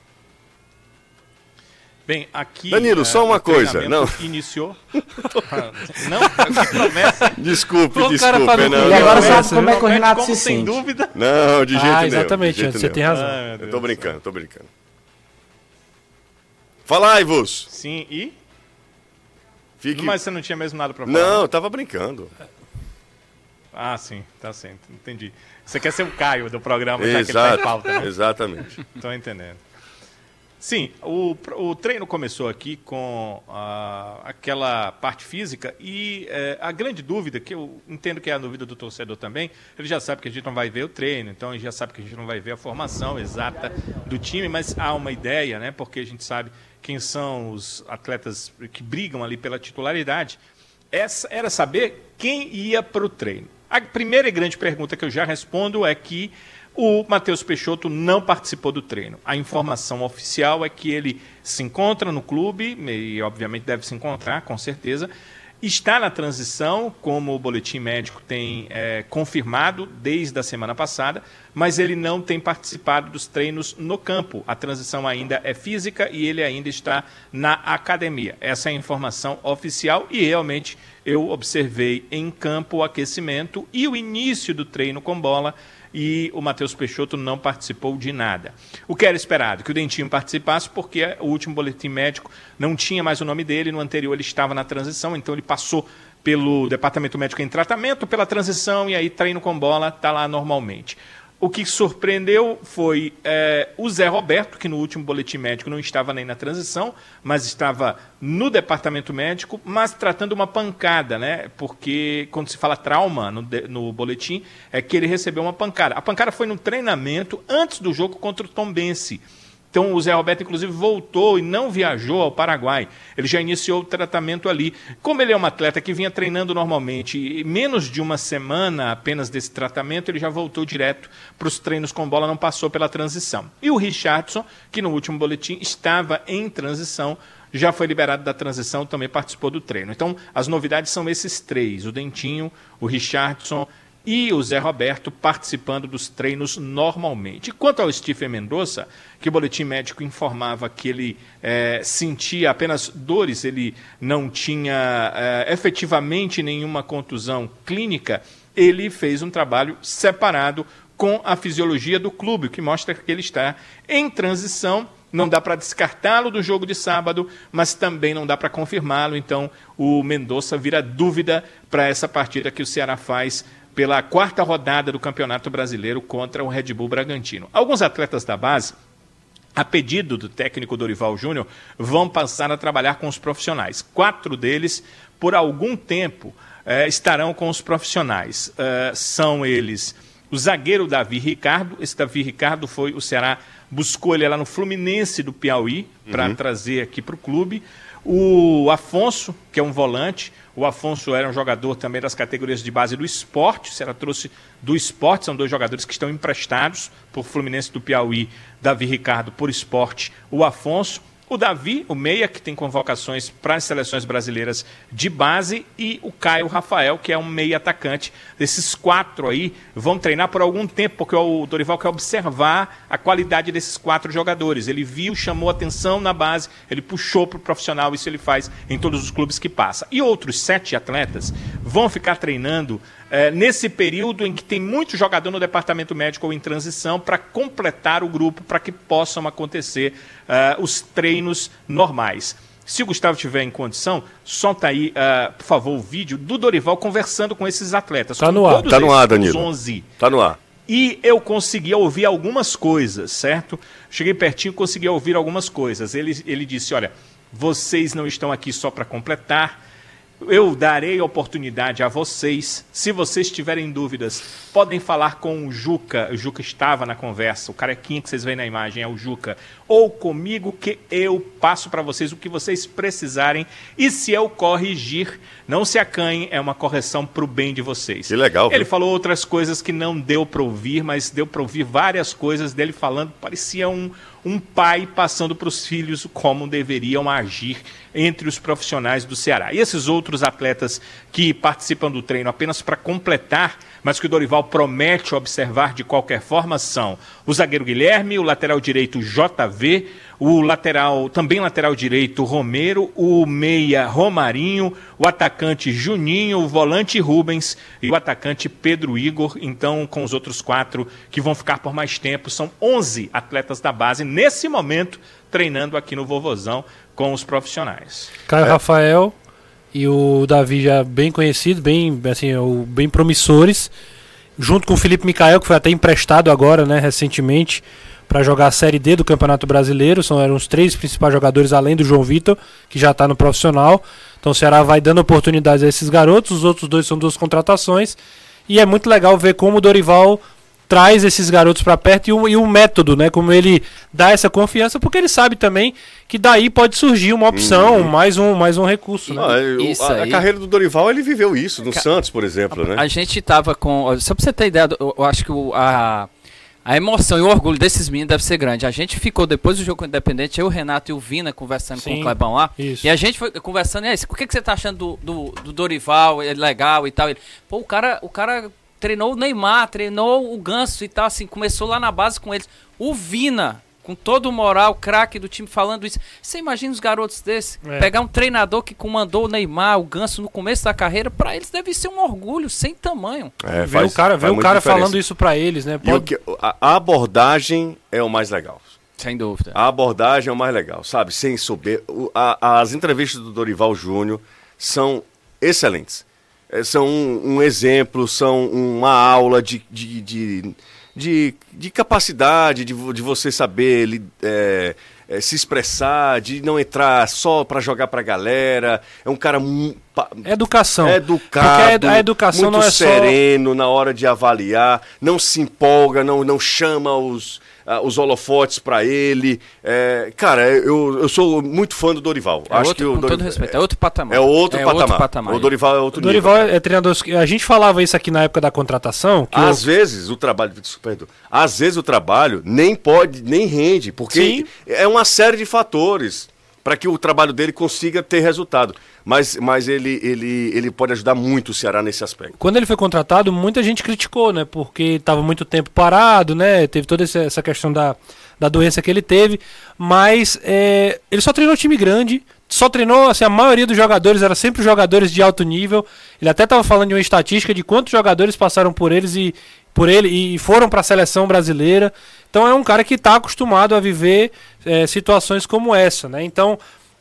Bem, aqui.
Danilo,
é,
só uma
o
coisa,
treinamento Iniciou. não, que promessa.
Desculpe,
O cara
desculpe.
falou
Não,
e agora
não,
sabe como é que o Renato
como
se
sem
sente.
dúvida.
não, de jeito nenhum.
Ah,
de
exatamente,
jeito
você
nenhum.
tem razão.
Meu
Eu tô
do
brincando, tô brincando. Falai-vos.
Sim, e?
Fique...
Mas você não tinha mesmo nada pra falar?
Não, eu tava brincando.
Ah, sim, tá certo. Entendi. Você quer ser o Caio do programa, já que ele tá
Exato,
em pauta, né?
exatamente.
Tô entendendo. Sim, o, o treino começou aqui com ah, aquela parte física e eh, a grande dúvida, que eu entendo que é a dúvida do torcedor também, ele já sabe que a gente não vai ver o treino, então ele já sabe que a gente não vai ver a formação exata do time, mas há uma ideia, né? Porque a gente sabe quem são os atletas que brigam ali pela titularidade. Essa era saber quem ia para o treino. A primeira e grande pergunta que eu já respondo é que o Matheus Peixoto não participou do treino. A informação oficial é que ele se encontra no clube, e obviamente deve se encontrar, com certeza. Está na transição, como o boletim médico tem é, confirmado desde a semana passada, mas ele não tem participado dos treinos no campo. A transição ainda é física e ele ainda está na academia. Essa é a informação oficial e realmente eu observei em campo o aquecimento e o início do treino com bola e o Matheus Peixoto não participou de nada. O que era esperado? Que o Dentinho participasse, porque o último boletim médico não tinha mais o nome dele, no anterior ele estava na transição, então ele passou pelo departamento médico em tratamento, pela transição, e aí treino com bola, está lá normalmente. O que surpreendeu foi é, o Zé Roberto, que no último boletim médico não estava nem na transição, mas estava no departamento médico, mas tratando uma pancada, né? Porque quando se fala trauma no, no boletim, é que ele recebeu uma pancada. A pancada foi no treinamento antes do jogo contra o Tombense. Então o Zé Roberto, inclusive, voltou e não viajou ao Paraguai. Ele já iniciou o tratamento ali. Como ele é um atleta que vinha treinando normalmente, menos de uma semana apenas desse tratamento, ele já voltou direto para os treinos com bola, não passou pela transição. E o Richardson, que no último boletim estava em transição, já foi liberado da transição, também participou do treino. Então, as novidades são esses três: o Dentinho, o Richardson e o Zé Roberto participando dos treinos normalmente. Quanto ao Stephen Mendonça, que o boletim médico informava que ele é, sentia apenas dores, ele não tinha é, efetivamente nenhuma contusão clínica, ele fez um trabalho separado com a fisiologia do clube, o que mostra que ele está em transição não dá para descartá-lo do jogo de sábado, mas também não dá para confirmá-lo. Então, o Mendonça vira dúvida para essa partida que o Ceará faz pela quarta rodada do Campeonato Brasileiro contra o Red Bull Bragantino. Alguns atletas da base, a pedido do técnico Dorival Júnior, vão passar a trabalhar com os profissionais. Quatro deles, por algum tempo, eh, estarão com os profissionais. Eh, são eles o zagueiro Davi Ricardo. Esse Davi Ricardo foi o Ceará buscou ele lá no Fluminense do Piauí para uhum. trazer aqui para o clube. O Afonso, que é um volante, o Afonso era um jogador também das categorias de base do esporte, o Ceará trouxe do esporte, são dois jogadores que estão emprestados por Fluminense do Piauí, Davi Ricardo por esporte, o Afonso. O Davi, o Meia, que tem convocações para as seleções brasileiras de base, e o Caio Rafael, que é um meia atacante. Esses quatro aí vão treinar por algum tempo, porque o Dorival quer observar a qualidade desses quatro jogadores. Ele viu, chamou atenção na base, ele puxou para o profissional, isso ele faz em todos os clubes que passa. E outros sete atletas vão ficar treinando é, nesse período em que tem muito jogador no departamento médico ou em transição para completar o grupo para que possam acontecer uh, os treinos normais. Se o Gustavo tiver em condição, solta aí, uh, por favor, o vídeo do Dorival conversando com esses atletas.
Tá no ar, tá no ar, Danilo.
11.
Tá no ar.
E eu consegui ouvir algumas coisas, certo? Cheguei pertinho, consegui ouvir algumas coisas. Ele, ele disse: olha, vocês não estão aqui só para completar, eu darei oportunidade a vocês. Se vocês tiverem dúvidas, podem falar com o Juca. O Juca estava na conversa. O carequinha que vocês veem na imagem é o Juca. Ou comigo que eu passo para vocês o que vocês precisarem. E se eu corrigir, não se acanhem, é uma correção para o bem de vocês.
Que legal.
Ele viu? falou outras coisas que não deu para ouvir, mas deu para ouvir várias coisas dele falando. Parecia um, um pai passando para os filhos como deveriam agir entre os profissionais do Ceará. E esses outros atletas que participam do treino apenas para completar, mas que o Dorival promete observar de qualquer forma, são o zagueiro Guilherme, o lateral direito JV, o lateral, também lateral direito Romero, o meia Romarinho, o atacante Juninho, o volante Rubens e o atacante Pedro Igor. Então, com os outros quatro que vão ficar por mais tempo, são 11 atletas da base nesse momento treinando aqui no Vovozão com os profissionais.
Caio é. Rafael e o Davi já bem conhecido, bem assim, bem promissores, junto com o Felipe Micael, que foi até emprestado agora, né, recentemente para jogar a Série D do Campeonato Brasileiro. São eram os três principais jogadores, além do João Vitor, que já está no profissional. Então o Ceará vai dando oportunidades a esses garotos. Os outros dois são duas contratações. E é muito legal ver como o Dorival traz esses garotos para perto e o, e o, método, né? Como ele dá essa confiança, porque ele sabe também que daí pode surgir uma opção, uhum. mais, um, mais um recurso. Né?
Ah, a, a, carreira do Dorival, ele viveu isso, no Ca... Santos, por exemplo,
a,
né?
A gente tava com. Só pra você ter ideia, eu acho que o, a a emoção e o orgulho desses meninos deve ser grande. A gente ficou, depois do jogo independente, eu, o Renato e o Vina conversando Sim, com o Clebão lá. Isso. E a gente foi conversando, e aí, o que, que você tá achando do, do, do Dorival? É legal e tal. Ele, Pô, o cara, o cara treinou o Neymar, treinou o Ganso e tal, assim, começou lá na base com eles. O Vina, com todo o moral, craque do time falando isso. Você imagina os garotos desses? É. Pegar um treinador que comandou o Neymar, o Ganso no começo da carreira, para eles deve ser um orgulho sem tamanho.
É, ver o cara, ver o cara falando isso para eles, né?
Pode... Que, a, abordagem é o mais legal.
Sem dúvida.
A abordagem é o mais legal, sabe? Sem souber. A, as entrevistas do Dorival Júnior são excelentes. É, são um, um, exemplo, são uma aula de, de, de de, de capacidade, de, de você saber é, é, se expressar, de não entrar só para jogar para a galera. É um cara
educação,
educado,
Porque a educação
muito
não é
sereno só... na hora de avaliar, não se empolga, não, não chama os uh, os holofotes para ele. É, cara, eu, eu sou muito fã do Dorival.
É Acho outro, que o com Dorival, todo respeito, é outro patamar.
É outro, é patamar. outro patamar. O Dorival é outro
o Dorival nível, é treinador. A gente falava isso aqui na época da contratação.
às eu... vezes o trabalho, desculpa, às vezes o trabalho nem pode, nem rende, porque Sim. é uma série de fatores para que o trabalho dele consiga ter resultado. Mas, mas ele, ele, ele pode ajudar muito o Ceará nesse aspecto.
Quando ele foi contratado, muita gente criticou, né? Porque estava muito tempo parado, né? Teve toda essa questão da, da doença que ele teve. Mas é, ele só treinou time grande. Só treinou, assim, a maioria dos jogadores era sempre jogadores de alto nível. Ele até estava falando de uma estatística de quantos jogadores passaram por eles e por ele e foram para a seleção brasileira. Então é um cara que está acostumado a viver é, situações como essa, né? Então,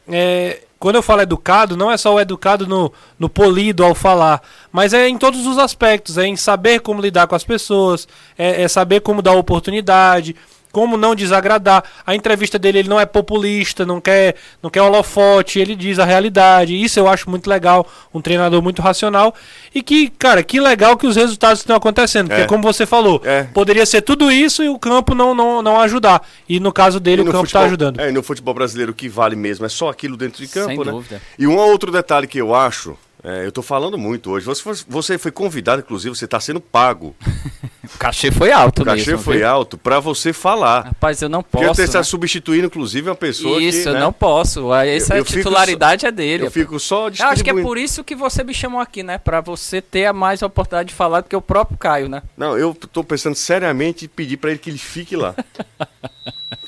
é, quando eu falo educado, não é só o educado no, no polido ao falar, mas é em todos os aspectos, é em saber como lidar com as pessoas, é, é saber como dar oportunidade, como não desagradar. A entrevista dele, ele não é populista, não quer, não quer holofote, ele diz a realidade. Isso eu acho muito legal, um treinador muito racional. E que, cara, que legal que os resultados estão acontecendo. Porque,
É.
como você falou,
É.
poderia ser tudo isso e o campo não, não, não ajudar. E no caso dele,
E
o campo está ajudando.
É, e no futebol brasileiro o que vale mesmo é só aquilo dentro de campo,
Sem
né?
dúvida.
E um outro detalhe que eu acho, é, eu tô falando muito hoje, você, foi- você foi convidado, inclusive, você está sendo pago.
O cachê foi alto
O cachê
mesmo,
foi
viu?
alto para você falar.
Rapaz, eu não
Porque
posso.
você está
né?
substituindo, inclusive, uma pessoa
Isso,
que.
eu
né,
não posso. Ah, Essa
Eu- eu fico
titularidade é dele.
Eu fico só
Eu acho que é
distribuindo.
por isso que você me chamou aqui, né? Pra você ter a mais oportunidade de falar do que o próprio Caio, né?
Não, eu tô pensando seriamente em pedir para ele que ele fique lá.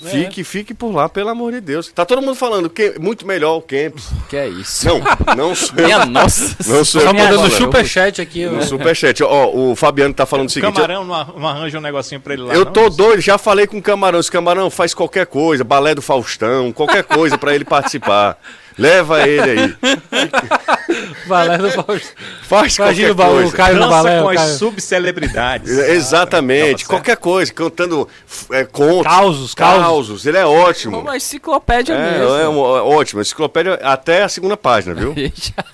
Fique, fique por lá, pelo amor de Deus. Tá todo mundo falando que muito melhor o Kempis.
Que é isso.
Não, não sou eu.
Minha nossa.
Não sou tô
mandando
falando.
superchat aqui.
No
né?
superchat. Ó, o Fabiano tá falando o seguinte.
Camarão não, ar- não arranja um negocinho pra ele lá.
Eu
não?
tô doido, já falei com o Camarão. Esse Camarão faz qualquer coisa, balé do Faustão, qualquer coisa pra ele participar. Leva ele aí.
Valério Faustão.
Faz
Imagina o,
qualquer
ba- o
coisa.
Caio no balé.
com as subcelebridades.
Exatamente,
Ah,
qualquer coisa, cantando é, contos.
Causos, causos.
causos. Ele é ótimo.
Uma enciclopédia
É,
mesmo.
é, um- é ótimo. Enciclopédia até a segunda página, viu?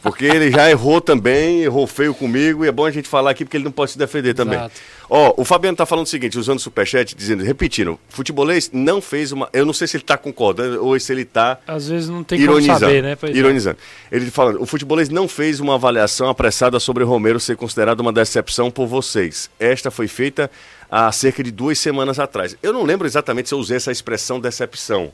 Porque ele já errou também, errou feio comigo, e é bom a gente falar aqui porque ele não pode se defender também.
Exato.
Ó, o Fabiano tá falando o seguinte, usando o superchat, dizendo, repetindo, futebolês não fez uma. Eu não sei se ele tá concordando ou se ele tá
Às vezes não tem como
ironizando.
Saber, né? Pois é.
ironizando. Ele falando, o futebolês não fez uma avaliação apressada sobre o Romero ser considerado uma decepção por vocês. Esta foi feita há cerca de duas semanas atrás. Eu não lembro exatamente se eu usei essa expressão decepção.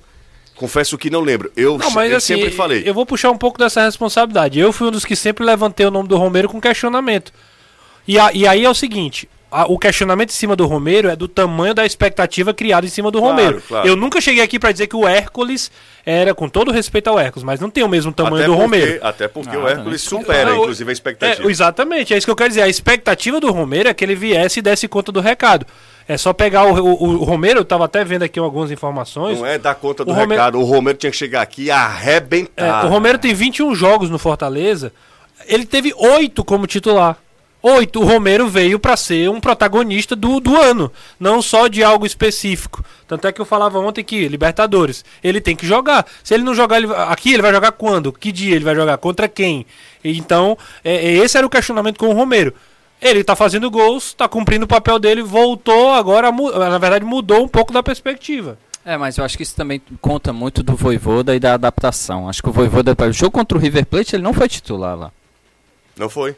Confesso que não lembro. Eu,
Não, mas
eu
assim,
sempre falei.
eu vou puxar um pouco dessa responsabilidade. Eu fui um dos que sempre levantei o nome do Romero com questionamento. E, a- e aí é o seguinte: a- o questionamento em cima do Romero é do tamanho da expectativa criada em cima do
Claro,
Romero.
claro.
Eu nunca cheguei aqui pra dizer que o Hércules era, com todo respeito ao Hércules, mas não tem o mesmo tamanho
até
do
porque,
Romero.
Até porque
Ah,
o Hércules supera,
Não,
inclusive, a expectativa.
É, exatamente, é isso que eu quero dizer. A expectativa do Romero é que ele viesse e desse conta do recado. É só pegar o, o- o Romero, eu tava até vendo aqui algumas informações.
Não é dar conta do
O Romero-
recado. O Romero tinha que chegar aqui e
É,
arrebentar.
o Romero tem 21 jogos no Fortaleza. Ele teve 8 como titular. 8. O Romero veio pra ser um protagonista do, do ano, não só de algo específico. Tanto é que eu falava ontem que Libertadores, ele tem que jogar. Se ele não jogar ele- aqui, ele vai jogar quando? Que dia ele vai jogar? Contra quem? Então, é, é, esse era o questionamento com o Romero. Ele tá fazendo gols, tá cumprindo o papel dele, voltou agora, na verdade mudou um pouco da perspectiva.
É, mas eu acho que isso também conta muito do Voivoda e da adaptação. Acho que o Voivoda, o jogo contra o River Plate, ele não foi titular lá.
Não foi?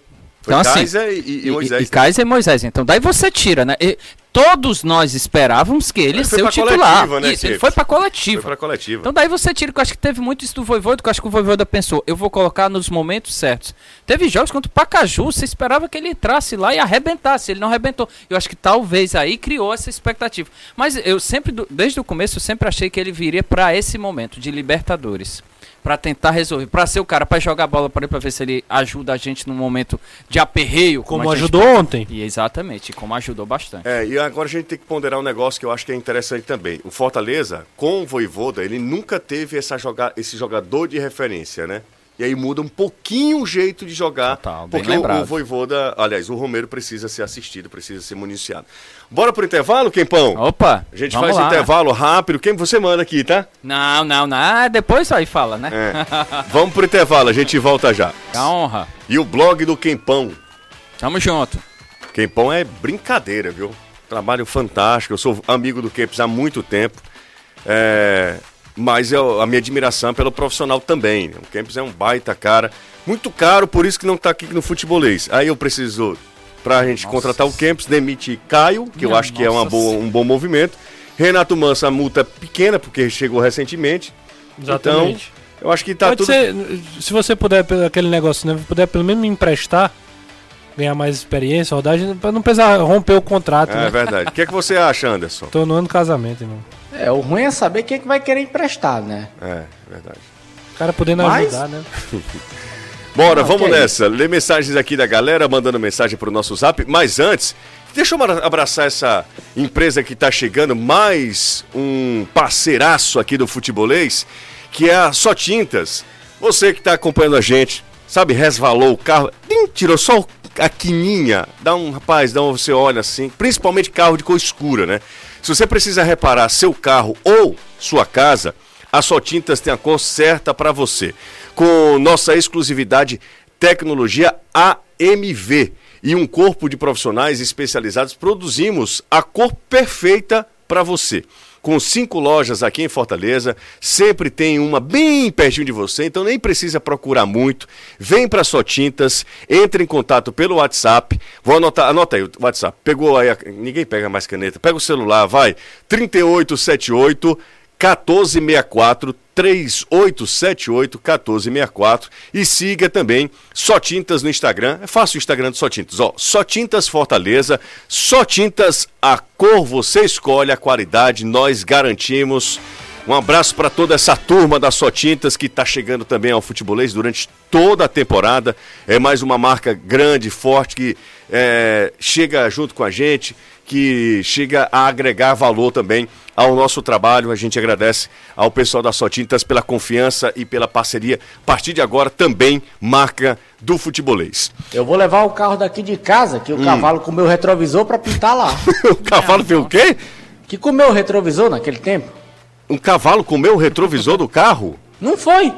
Foi
Então, assim,
Kaiser e, e, e Moisés.
E, e Kaiser e Moisés. Então, daí você tira, né? E todos nós esperávamos que ele
Ele foi
ser o titular.
coletiva, né,
isso, ele foi pra
Foi
coletiva.
pra coletiva.
Então daí você tira, que eu acho que teve muito isso do Voivoda, que eu acho que o Voivoda pensou, eu vou colocar nos momentos certos. Teve jogos contra o Pacaju, você esperava que ele entrasse lá e arrebentasse, ele não arrebentou. Eu acho que talvez aí criou essa expectativa. Mas eu sempre, desde o começo, eu sempre achei que ele viria pra esse momento de Libertadores. Pra tentar resolver, pra ser o cara, pra jogar a bola para ele, pra ver se ele ajuda a gente num momento de aperreio.
Como
a gente-
ajudou ontem.
E exatamente, como ajudou bastante.
É, e agora a gente tem que ponderar um negócio que eu acho que é interessante também. O Fortaleza, com o Voivoda, ele nunca teve essa joga esse jogador de referência, né? E aí muda um pouquinho o jeito de jogar.
Total,
porque o,
lembrado.
o Voivoda, aliás, o Romero precisa ser assistido, precisa ser municiado. Bora pro intervalo, Quempão?
Opa!
A gente faz
lá.
intervalo rápido. Quem você manda aqui, tá?
Não, não, não. Ah, depois aí fala, né?
É. Vamos pro intervalo, a gente volta já.
É a honra.
E o blog do Quempão.
Tamo junto.
Quempão é brincadeira, viu? Trabalho fantástico. Eu sou amigo do Kempis há muito tempo. É, Mas eu- a minha admiração é pelo profissional também. O Kempis é um baita cara. Muito caro, por isso que não tá aqui no futebolês. Aí eu preciso, pra gente contratar o Kempis, demite Caio, que eu acho que é uma
nossa
boa, um bom movimento. Renato Manso, a multa é pequena, porque chegou recentemente.
Exatamente.
Então, eu acho que tá
Pode
tudo.
ser, se você puder, aquele negócio, né? Puder pelo menos me emprestar, ganhar mais experiência, rodagem, pra não precisar romper o contrato,
É
né?
verdade. O que, é que você acha, Anderson?
Tô no ano do casamento, irmão.
É, o ruim é saber quem é que vai querer emprestar, né?
É, verdade.
O cara podendo
Mas-
ajudar, né?
Bora,
Não,
vamos
é
nessa. Lê mensagens aqui da galera, mandando mensagem pro nosso zap. Mas antes, deixa eu abra- abraçar essa empresa que tá chegando, mais um parceiraço aqui do futebolês, que é a Só Tintas. Você que tá acompanhando a gente, sabe, resvalou o carro, tim, tirou só a quininha, dá um, rapaz, dá um, você olha assim, principalmente carro de cor escura, né? Se você precisa reparar seu carro ou sua casa, a Só Tintas tem a cor certa para você. Com nossa exclusividade tecnologia AMV e um corpo de profissionais especializados, produzimos a cor perfeita para você. Com cinco lojas aqui em Fortaleza, sempre tem uma bem pertinho de você, então nem precisa procurar muito. Vem para Só Tintas, entre em contato pelo WhatsApp. Vou anotar, anota aí o WhatsApp. Pegou aí, a, ninguém pega mais caneta. Pega o celular, vai. 3878 1464 3878 1464 e siga também Só Tintas no Instagram. É fácil o Instagram do Só Tintas, ó. Só Tintas Fortaleza, Só Tintas, a cor você escolhe, a qualidade nós garantimos. Um abraço para toda essa turma da Só Tintas que está chegando também ao futebolês durante toda a temporada. É mais uma marca grande, forte que é, chega junto com a gente, que chega a agregar valor também ao nosso trabalho. A gente agradece ao pessoal da Só Tintas pela confiança e pela parceria. A partir de agora, também marca do futebolês.
Eu vou levar o carro daqui de casa, que o hum. cavalo comeu o retrovisor para pintar lá.
o cavalo fez o quê?
Que comeu o retrovisor naquele tempo.
Um cavalo comeu o retrovisor do carro?
Não foi.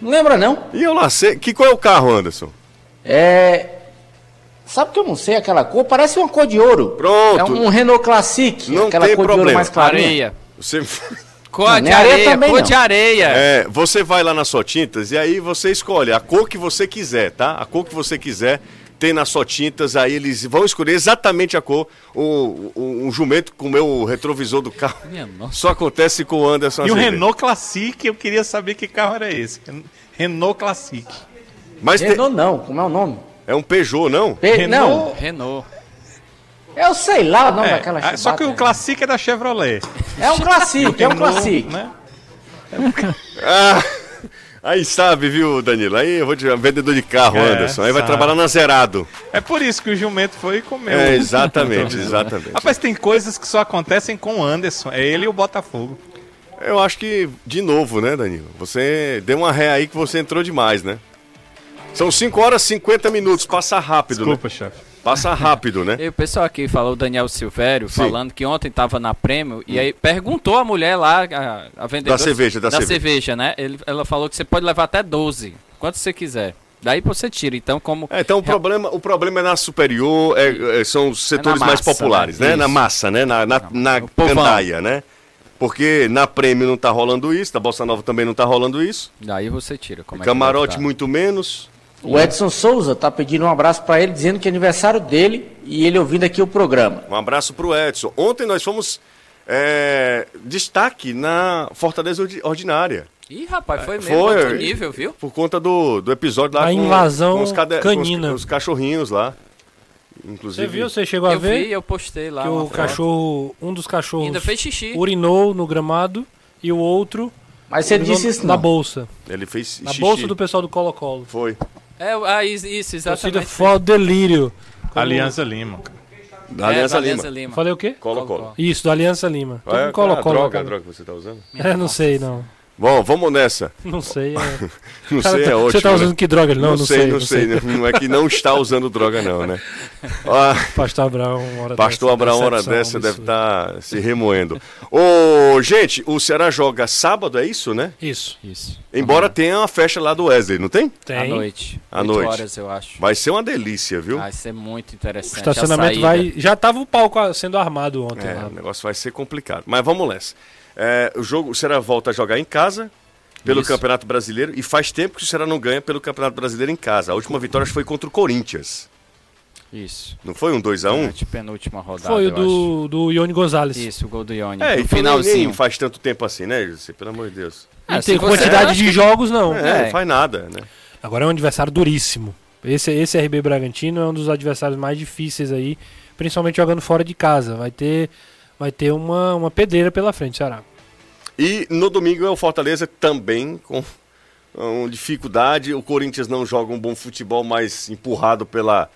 Não lembra, não.
E eu lá sei. Que qual é o carro, Anderson?
É. Sabe que eu não sei aquela cor? Parece uma cor de ouro.
Pronto. É
um Renault Classic.
Não aquela tem cor problema. de ouro mais
clarinha. Areia.
Você...
Cor não, de areia, areia também, cor não. de areia.
É, você vai lá na sua tintas e aí você escolhe a cor que você quiser, tá? A cor que você quiser tem na só tintas, aí eles vão escolher exatamente a cor. O, o, um jumento com o meu retrovisor do carro. Só acontece com o Anderson.
E o Renault Classic, eu queria saber que carro era esse. Renault Classic.
Mas Renault te... não, como é o nome?
É um Peugeot, não?
Pe... Renault. Não.
Renault.
Eu sei lá o nome é, daquela
chibata. Só que o Classic é da Chevrolet.
É um Classic, é um Classic. Né?
É um... ah. Aí sabe, viu, Danilo? Aí eu vou te vendedor de carro, é, Anderson. Aí sabe. vai trabalhar na Zerado.
É por isso que o jumento foi e comeu.
É, exatamente, exatamente.
Rapaz, tem coisas que só acontecem com o Anderson. É ele e o Botafogo.
Eu acho que, de novo, né, Danilo? Você deu uma ré aí que você entrou demais, né? São 5 horas e 50 minutos, passa rápido,
Desculpa,
né?
chefe.
Passa rápido, né?
E o pessoal aqui falou, o Daniel Silvério, Sim. falando que ontem estava na Prêmio e aí perguntou a mulher lá, a, a vendedora.
Da cerveja, da,
da cerveja. cerveja. né? Ele, ela falou que você pode levar até 12, quanto você quiser. Daí você tira. Então, como.
É, então o problema, o problema é na superior, é, é, são os setores é massa, mais populares, né? né? Na massa, né? Na, na, na candaia, né? Porque na prêmio não tá rolando isso, na Bossa Nova também não tá rolando isso.
Daí você tira.
Como Camarote muito menos.
O Edson Souza tá pedindo um abraço para ele, dizendo que é aniversário dele e ele ouvindo aqui o programa.
Um abraço para o Edson. Ontem nós fomos é, destaque na Fortaleza Ordinária.
Ih, rapaz, foi mesmo foi, outro nível, viu?
Por conta do, do episódio lá
a com, invasão com os, cade... canina.
Com os, os, cachorrinhos lá. Inclusive.
Você viu? Você chegou a
eu
ver?
Vi, eu postei lá.
Que o cachorro, um dos cachorros
ainda fez xixi.
urinou no gramado e o outro
Mas você disse isso
na não. bolsa.
Ele fez
Na xixi. bolsa do pessoal do Colo-Colo.
Foi.
É, ah, isso, exatamente.
Foi delírio.
Como... Aliança Lima.
Da Aliança, é, Lima. Lima.
Falei o quê?
Colo-Colo.
Isso, da Aliança Lima.
É, Colo-Colo. droga, droga que você tá usando?
É, não sei, não.
Bom, vamos nessa.
Não sei. É...
não sei, tá, é ótimo.
Você tá usando né? que droga? Não, não, não sei, sei,
não sei. sei. Não é que não está usando droga, não, né?
Ah, Pastor Abraão,
uma hora Pastor dessa, Abraão, hora dessa, deve estar tá se remoendo. Ô, gente, o Ceará joga sábado, é isso, né?
Isso.
Isso.
Embora uhum. tenha uma festa lá do Wesley, não tem?
Tem.
À noite.
À noite.
horas, eu acho.
Vai ser uma delícia, viu?
Vai ser muito interessante.
O estacionamento vai. Já tava o palco sendo armado ontem.
É, lá. o negócio vai ser complicado. Mas vamos nessa. É, o jogo, o Ceará volta a jogar em casa pelo Isso. Campeonato Brasileiro e faz tempo que o Ceará não ganha pelo Campeonato Brasileiro em casa. A última vitória foi contra o Corinthians.
Isso.
Não foi um 2x1? Um?
É, penúltima rodada.
Foi o do, do Ione Gonzalez.
Isso, o gol do Ione.
É, no então finalzinho. Nem faz tanto tempo assim, né, José? Pelo amor de Deus.
É, e tem quantidade de jogos, não.
É, é, não faz nada, né?
Agora é um adversário duríssimo. Esse, esse RB Bragantino é um dos adversários mais difíceis aí, principalmente jogando fora de casa. Vai ter, vai ter uma, uma pedreira pela frente, Ceará.
E no domingo é o Fortaleza também com, dificuldade. O Corinthians não joga um bom futebol, mas empurrado pela,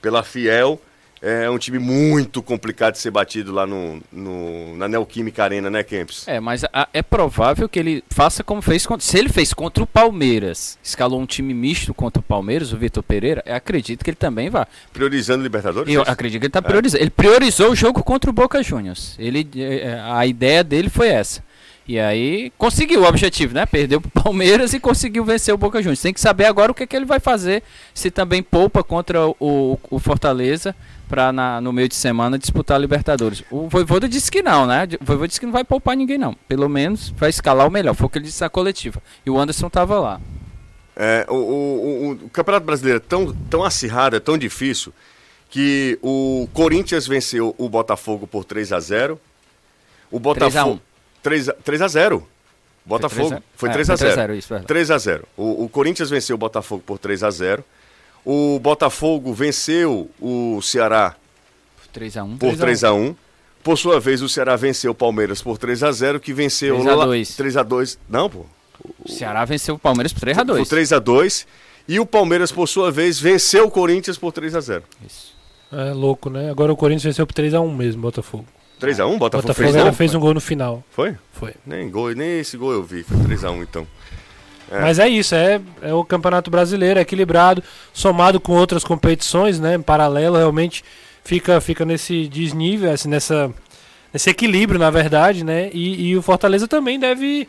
pela Fiel. É um time muito complicado de ser batido lá no, no na Neoquímica Arena, né, Kempis?
É, mas a, é provável que ele faça como fez contra. Se ele fez contra o Palmeiras, escalou um time misto contra o Palmeiras, o Vitor Pereira, acredito que ele também vai.
Priorizando Libertadores?
Eu
é
acredito que ele está priorizando. Ele priorizou o jogo contra o Boca Juniors. Ele, é, a ideia dele foi essa. E aí conseguiu o objetivo, né? Perdeu pro Palmeiras e conseguiu vencer o Boca Juniors. Tem que saber agora o que, que ele vai fazer se também poupa contra o, o, o Fortaleza para no meio de semana disputar a Libertadores. O Voivoda disse que não, né? O Voivoda disse que não vai poupar ninguém não. Pelo menos vai escalar o melhor. Foi o que ele disse na coletiva. E o Anderson estava lá.
É, o, o, o, Campeonato Brasileiro é tão, tão acirrado, é tão difícil, que o Corinthians venceu o Botafogo por 3 a 0 O Botafogo. 3 a 3 a 0 Botafogo. Foi 3 a 0 3 a 0 isso, 3 a 0 o, o Corinthians venceu o Botafogo por 3 a 0 o Botafogo venceu o Ceará
3 a 1
por 3 a 1 Por sua vez, o Ceará venceu o Palmeiras por 3 a 0 que venceu
3 a 2.
3 a 2 Não, pô.
O Ceará venceu o Palmeiras por 3 a 2
Por 3 a 2 E o Palmeiras, por sua vez, venceu o Corinthians por 3 a 0
Isso. É louco, né? Agora o Corinthians venceu por 3 a 1 mesmo, Botafogo.
3x1? Botafogo,
Botafogo fez, gol, fez um gol no final.
Foi?
Foi.
Nem, gol, nem esse gol eu vi, foi 3x1 então.
É. Mas é isso, é, é o Campeonato Brasileiro, é equilibrado, somado com outras competições, né? Em paralelo, realmente fica, fica nesse desnível, assim, nessa, nesse equilíbrio, na verdade, né? E, e o Fortaleza também deve,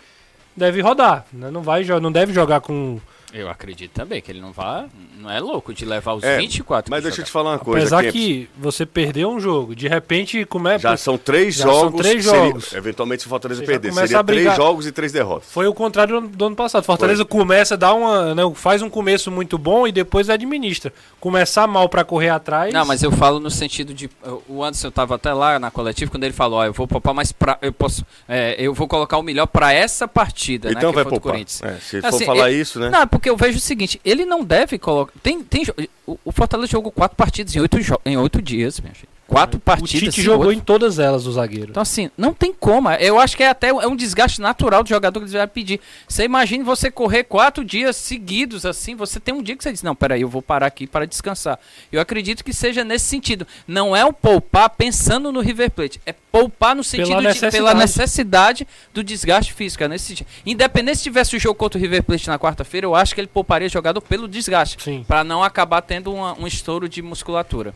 deve rodar, né? Não, vai, não deve jogar com
eu acredito também que ele não vai, não é louco de levar os é, 24.
Mas deixa eu te falar uma coisa.
Apesar que você perdeu um jogo, de repente começa.
Já são três
já
jogos.
São três jogos.
Seria, eventualmente se o Fortaleza perder, seria três jogos e três derrotas.
Foi o contrário do ano passado. Fortaleza Foi. começa, dá uma, né, faz um começo muito bom e depois administra. Começar mal para correr atrás.
Não, mas eu falo no sentido de o Anderson estava até lá na coletiva quando ele falou, ó, eu vou poupar mais para eu posso, é, eu vou colocar o melhor para essa partida,
então
né,
vai poupar. É, se
assim,
for falar isso, né?
Não, porque eu vejo o seguinte, ele não deve colocar. Tem, tem, o Fortaleza jogou quatro partidas em oito, em oito dias, minha gente. Quatro é. partidas.
O Tite jogou oito. em todas elas, o zagueiro.
Então, assim, não tem como. Eu acho que é até é um desgaste natural do jogador que eles vão pedir. Você imagine você correr quatro dias seguidos, assim, você tem um dia que você diz, não, peraí, eu vou parar aqui para descansar. Eu acredito que seja nesse sentido. Não é o poupar pensando no River Plate, é poupar no sentido pela necessidade, de, pela necessidade do desgaste físico. É nesse sentido. Independente se tivesse o jogo contra o River Plate na quarta-feira, eu acho que ele pouparia o jogador pelo desgaste. Para não acabar tendo uma, um estouro de musculatura.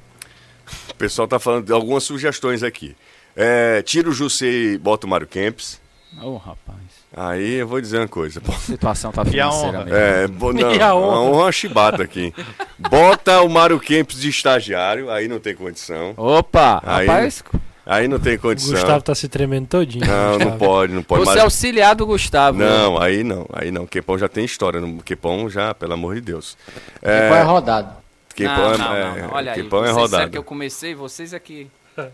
O pessoal tá falando de algumas sugestões aqui. É, tira o José e bota o Mário Kempis.
Ô, oh, rapaz.
Aí eu vou dizer uma coisa.
A situação tá financeira mesmo.
É, bo, não, e a honra? Uma, uma chibata aqui. Bota o Mário Kempis de estagiário, aí não tem condição.
Opa, aí, rapaz.
Aí não tem condição. O
Gustavo tá se tremendo todinho.
Não, Gustavo. não pode, não pode.
Você mais... é auxiliar do Gustavo.
Não, aí não, aí não. Quepão já tem história. No Quepão já, pelo amor de Deus.
É... Quepão é rodado.
Quem não, pão não, é, não, Olha quem aí, pão é rodado. que eu comecei, vocês aqui.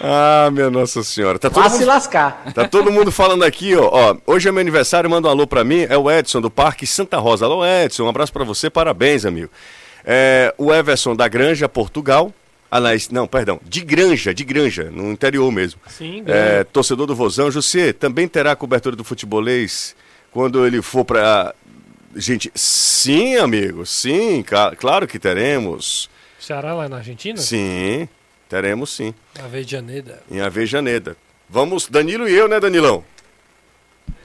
ah, minha Nossa Senhora. Tá
todo mundo, se lascar.
Tá todo mundo falando aqui, ó, ó. Hoje é meu aniversário, manda um alô pra mim. É o Edson do Parque Santa Rosa. Alô, Edson, um abraço pra você, parabéns, amigo. É, o Everson da Granja, Portugal. Aliás, não, perdão, de Granja, de Granja, no interior mesmo.
Sim,
é, Torcedor do Vozão. José, também terá cobertura do futebolês quando ele for para Gente, sim, amigo, sim, claro que teremos.
Ceará lá na Argentina?
Sim, teremos sim.
Avejaneda.
Em Avejaneda. Vamos, Danilo e eu, né, Danilão?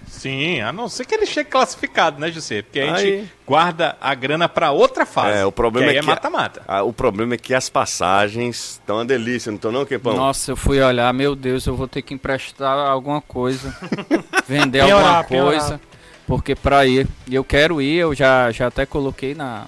Sim, a não ser que ele chegue classificado, né, José? Porque a aí... gente guarda a grana para outra fase.
É, o problema
que
é
que mata-mata.
o problema é que as passagens estão uma delícia, não estão não, Quepão?
Nossa, eu fui olhar, meu Deus, eu vou ter que emprestar alguma coisa, vender alguma coisa. Porque para ir, eu quero ir, eu já, já até coloquei na,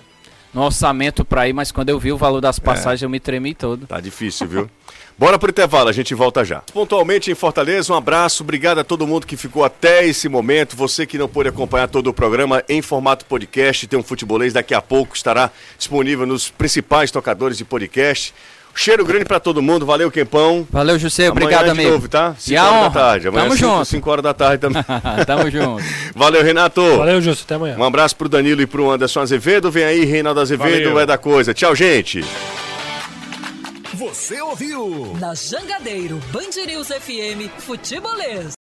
no orçamento para ir, mas quando eu vi o valor das é. passagens é. eu me tremi todo.
Tá difícil, viu? Bora pro intervalo, a gente volta já. Pontualmente em Fortaleza, um abraço, obrigado a todo mundo que ficou até esse momento. Você que não pôde acompanhar todo o programa em formato podcast, tem um futebolês daqui a pouco estará disponível nos principais tocadores de podcast. Cheiro grande pra todo mundo. Valeu, Quempão.
Valeu, José. Obrigado,
Amanhã
amigo.
de novo, tá? 5 horas da tarde. Amanhã
Tamo junto.
5 horas da tarde também.
Tamo junto.
Valeu, Renato.
Valeu, José. Até amanhã.
Um abraço pro Danilo e pro Anderson Azevedo. Vem aí, Reinaldo Azevedo. Valeu. É da coisa. Tchau, gente.
Você ouviu?
Na Jangadeiro, Band News FM, Futebolês.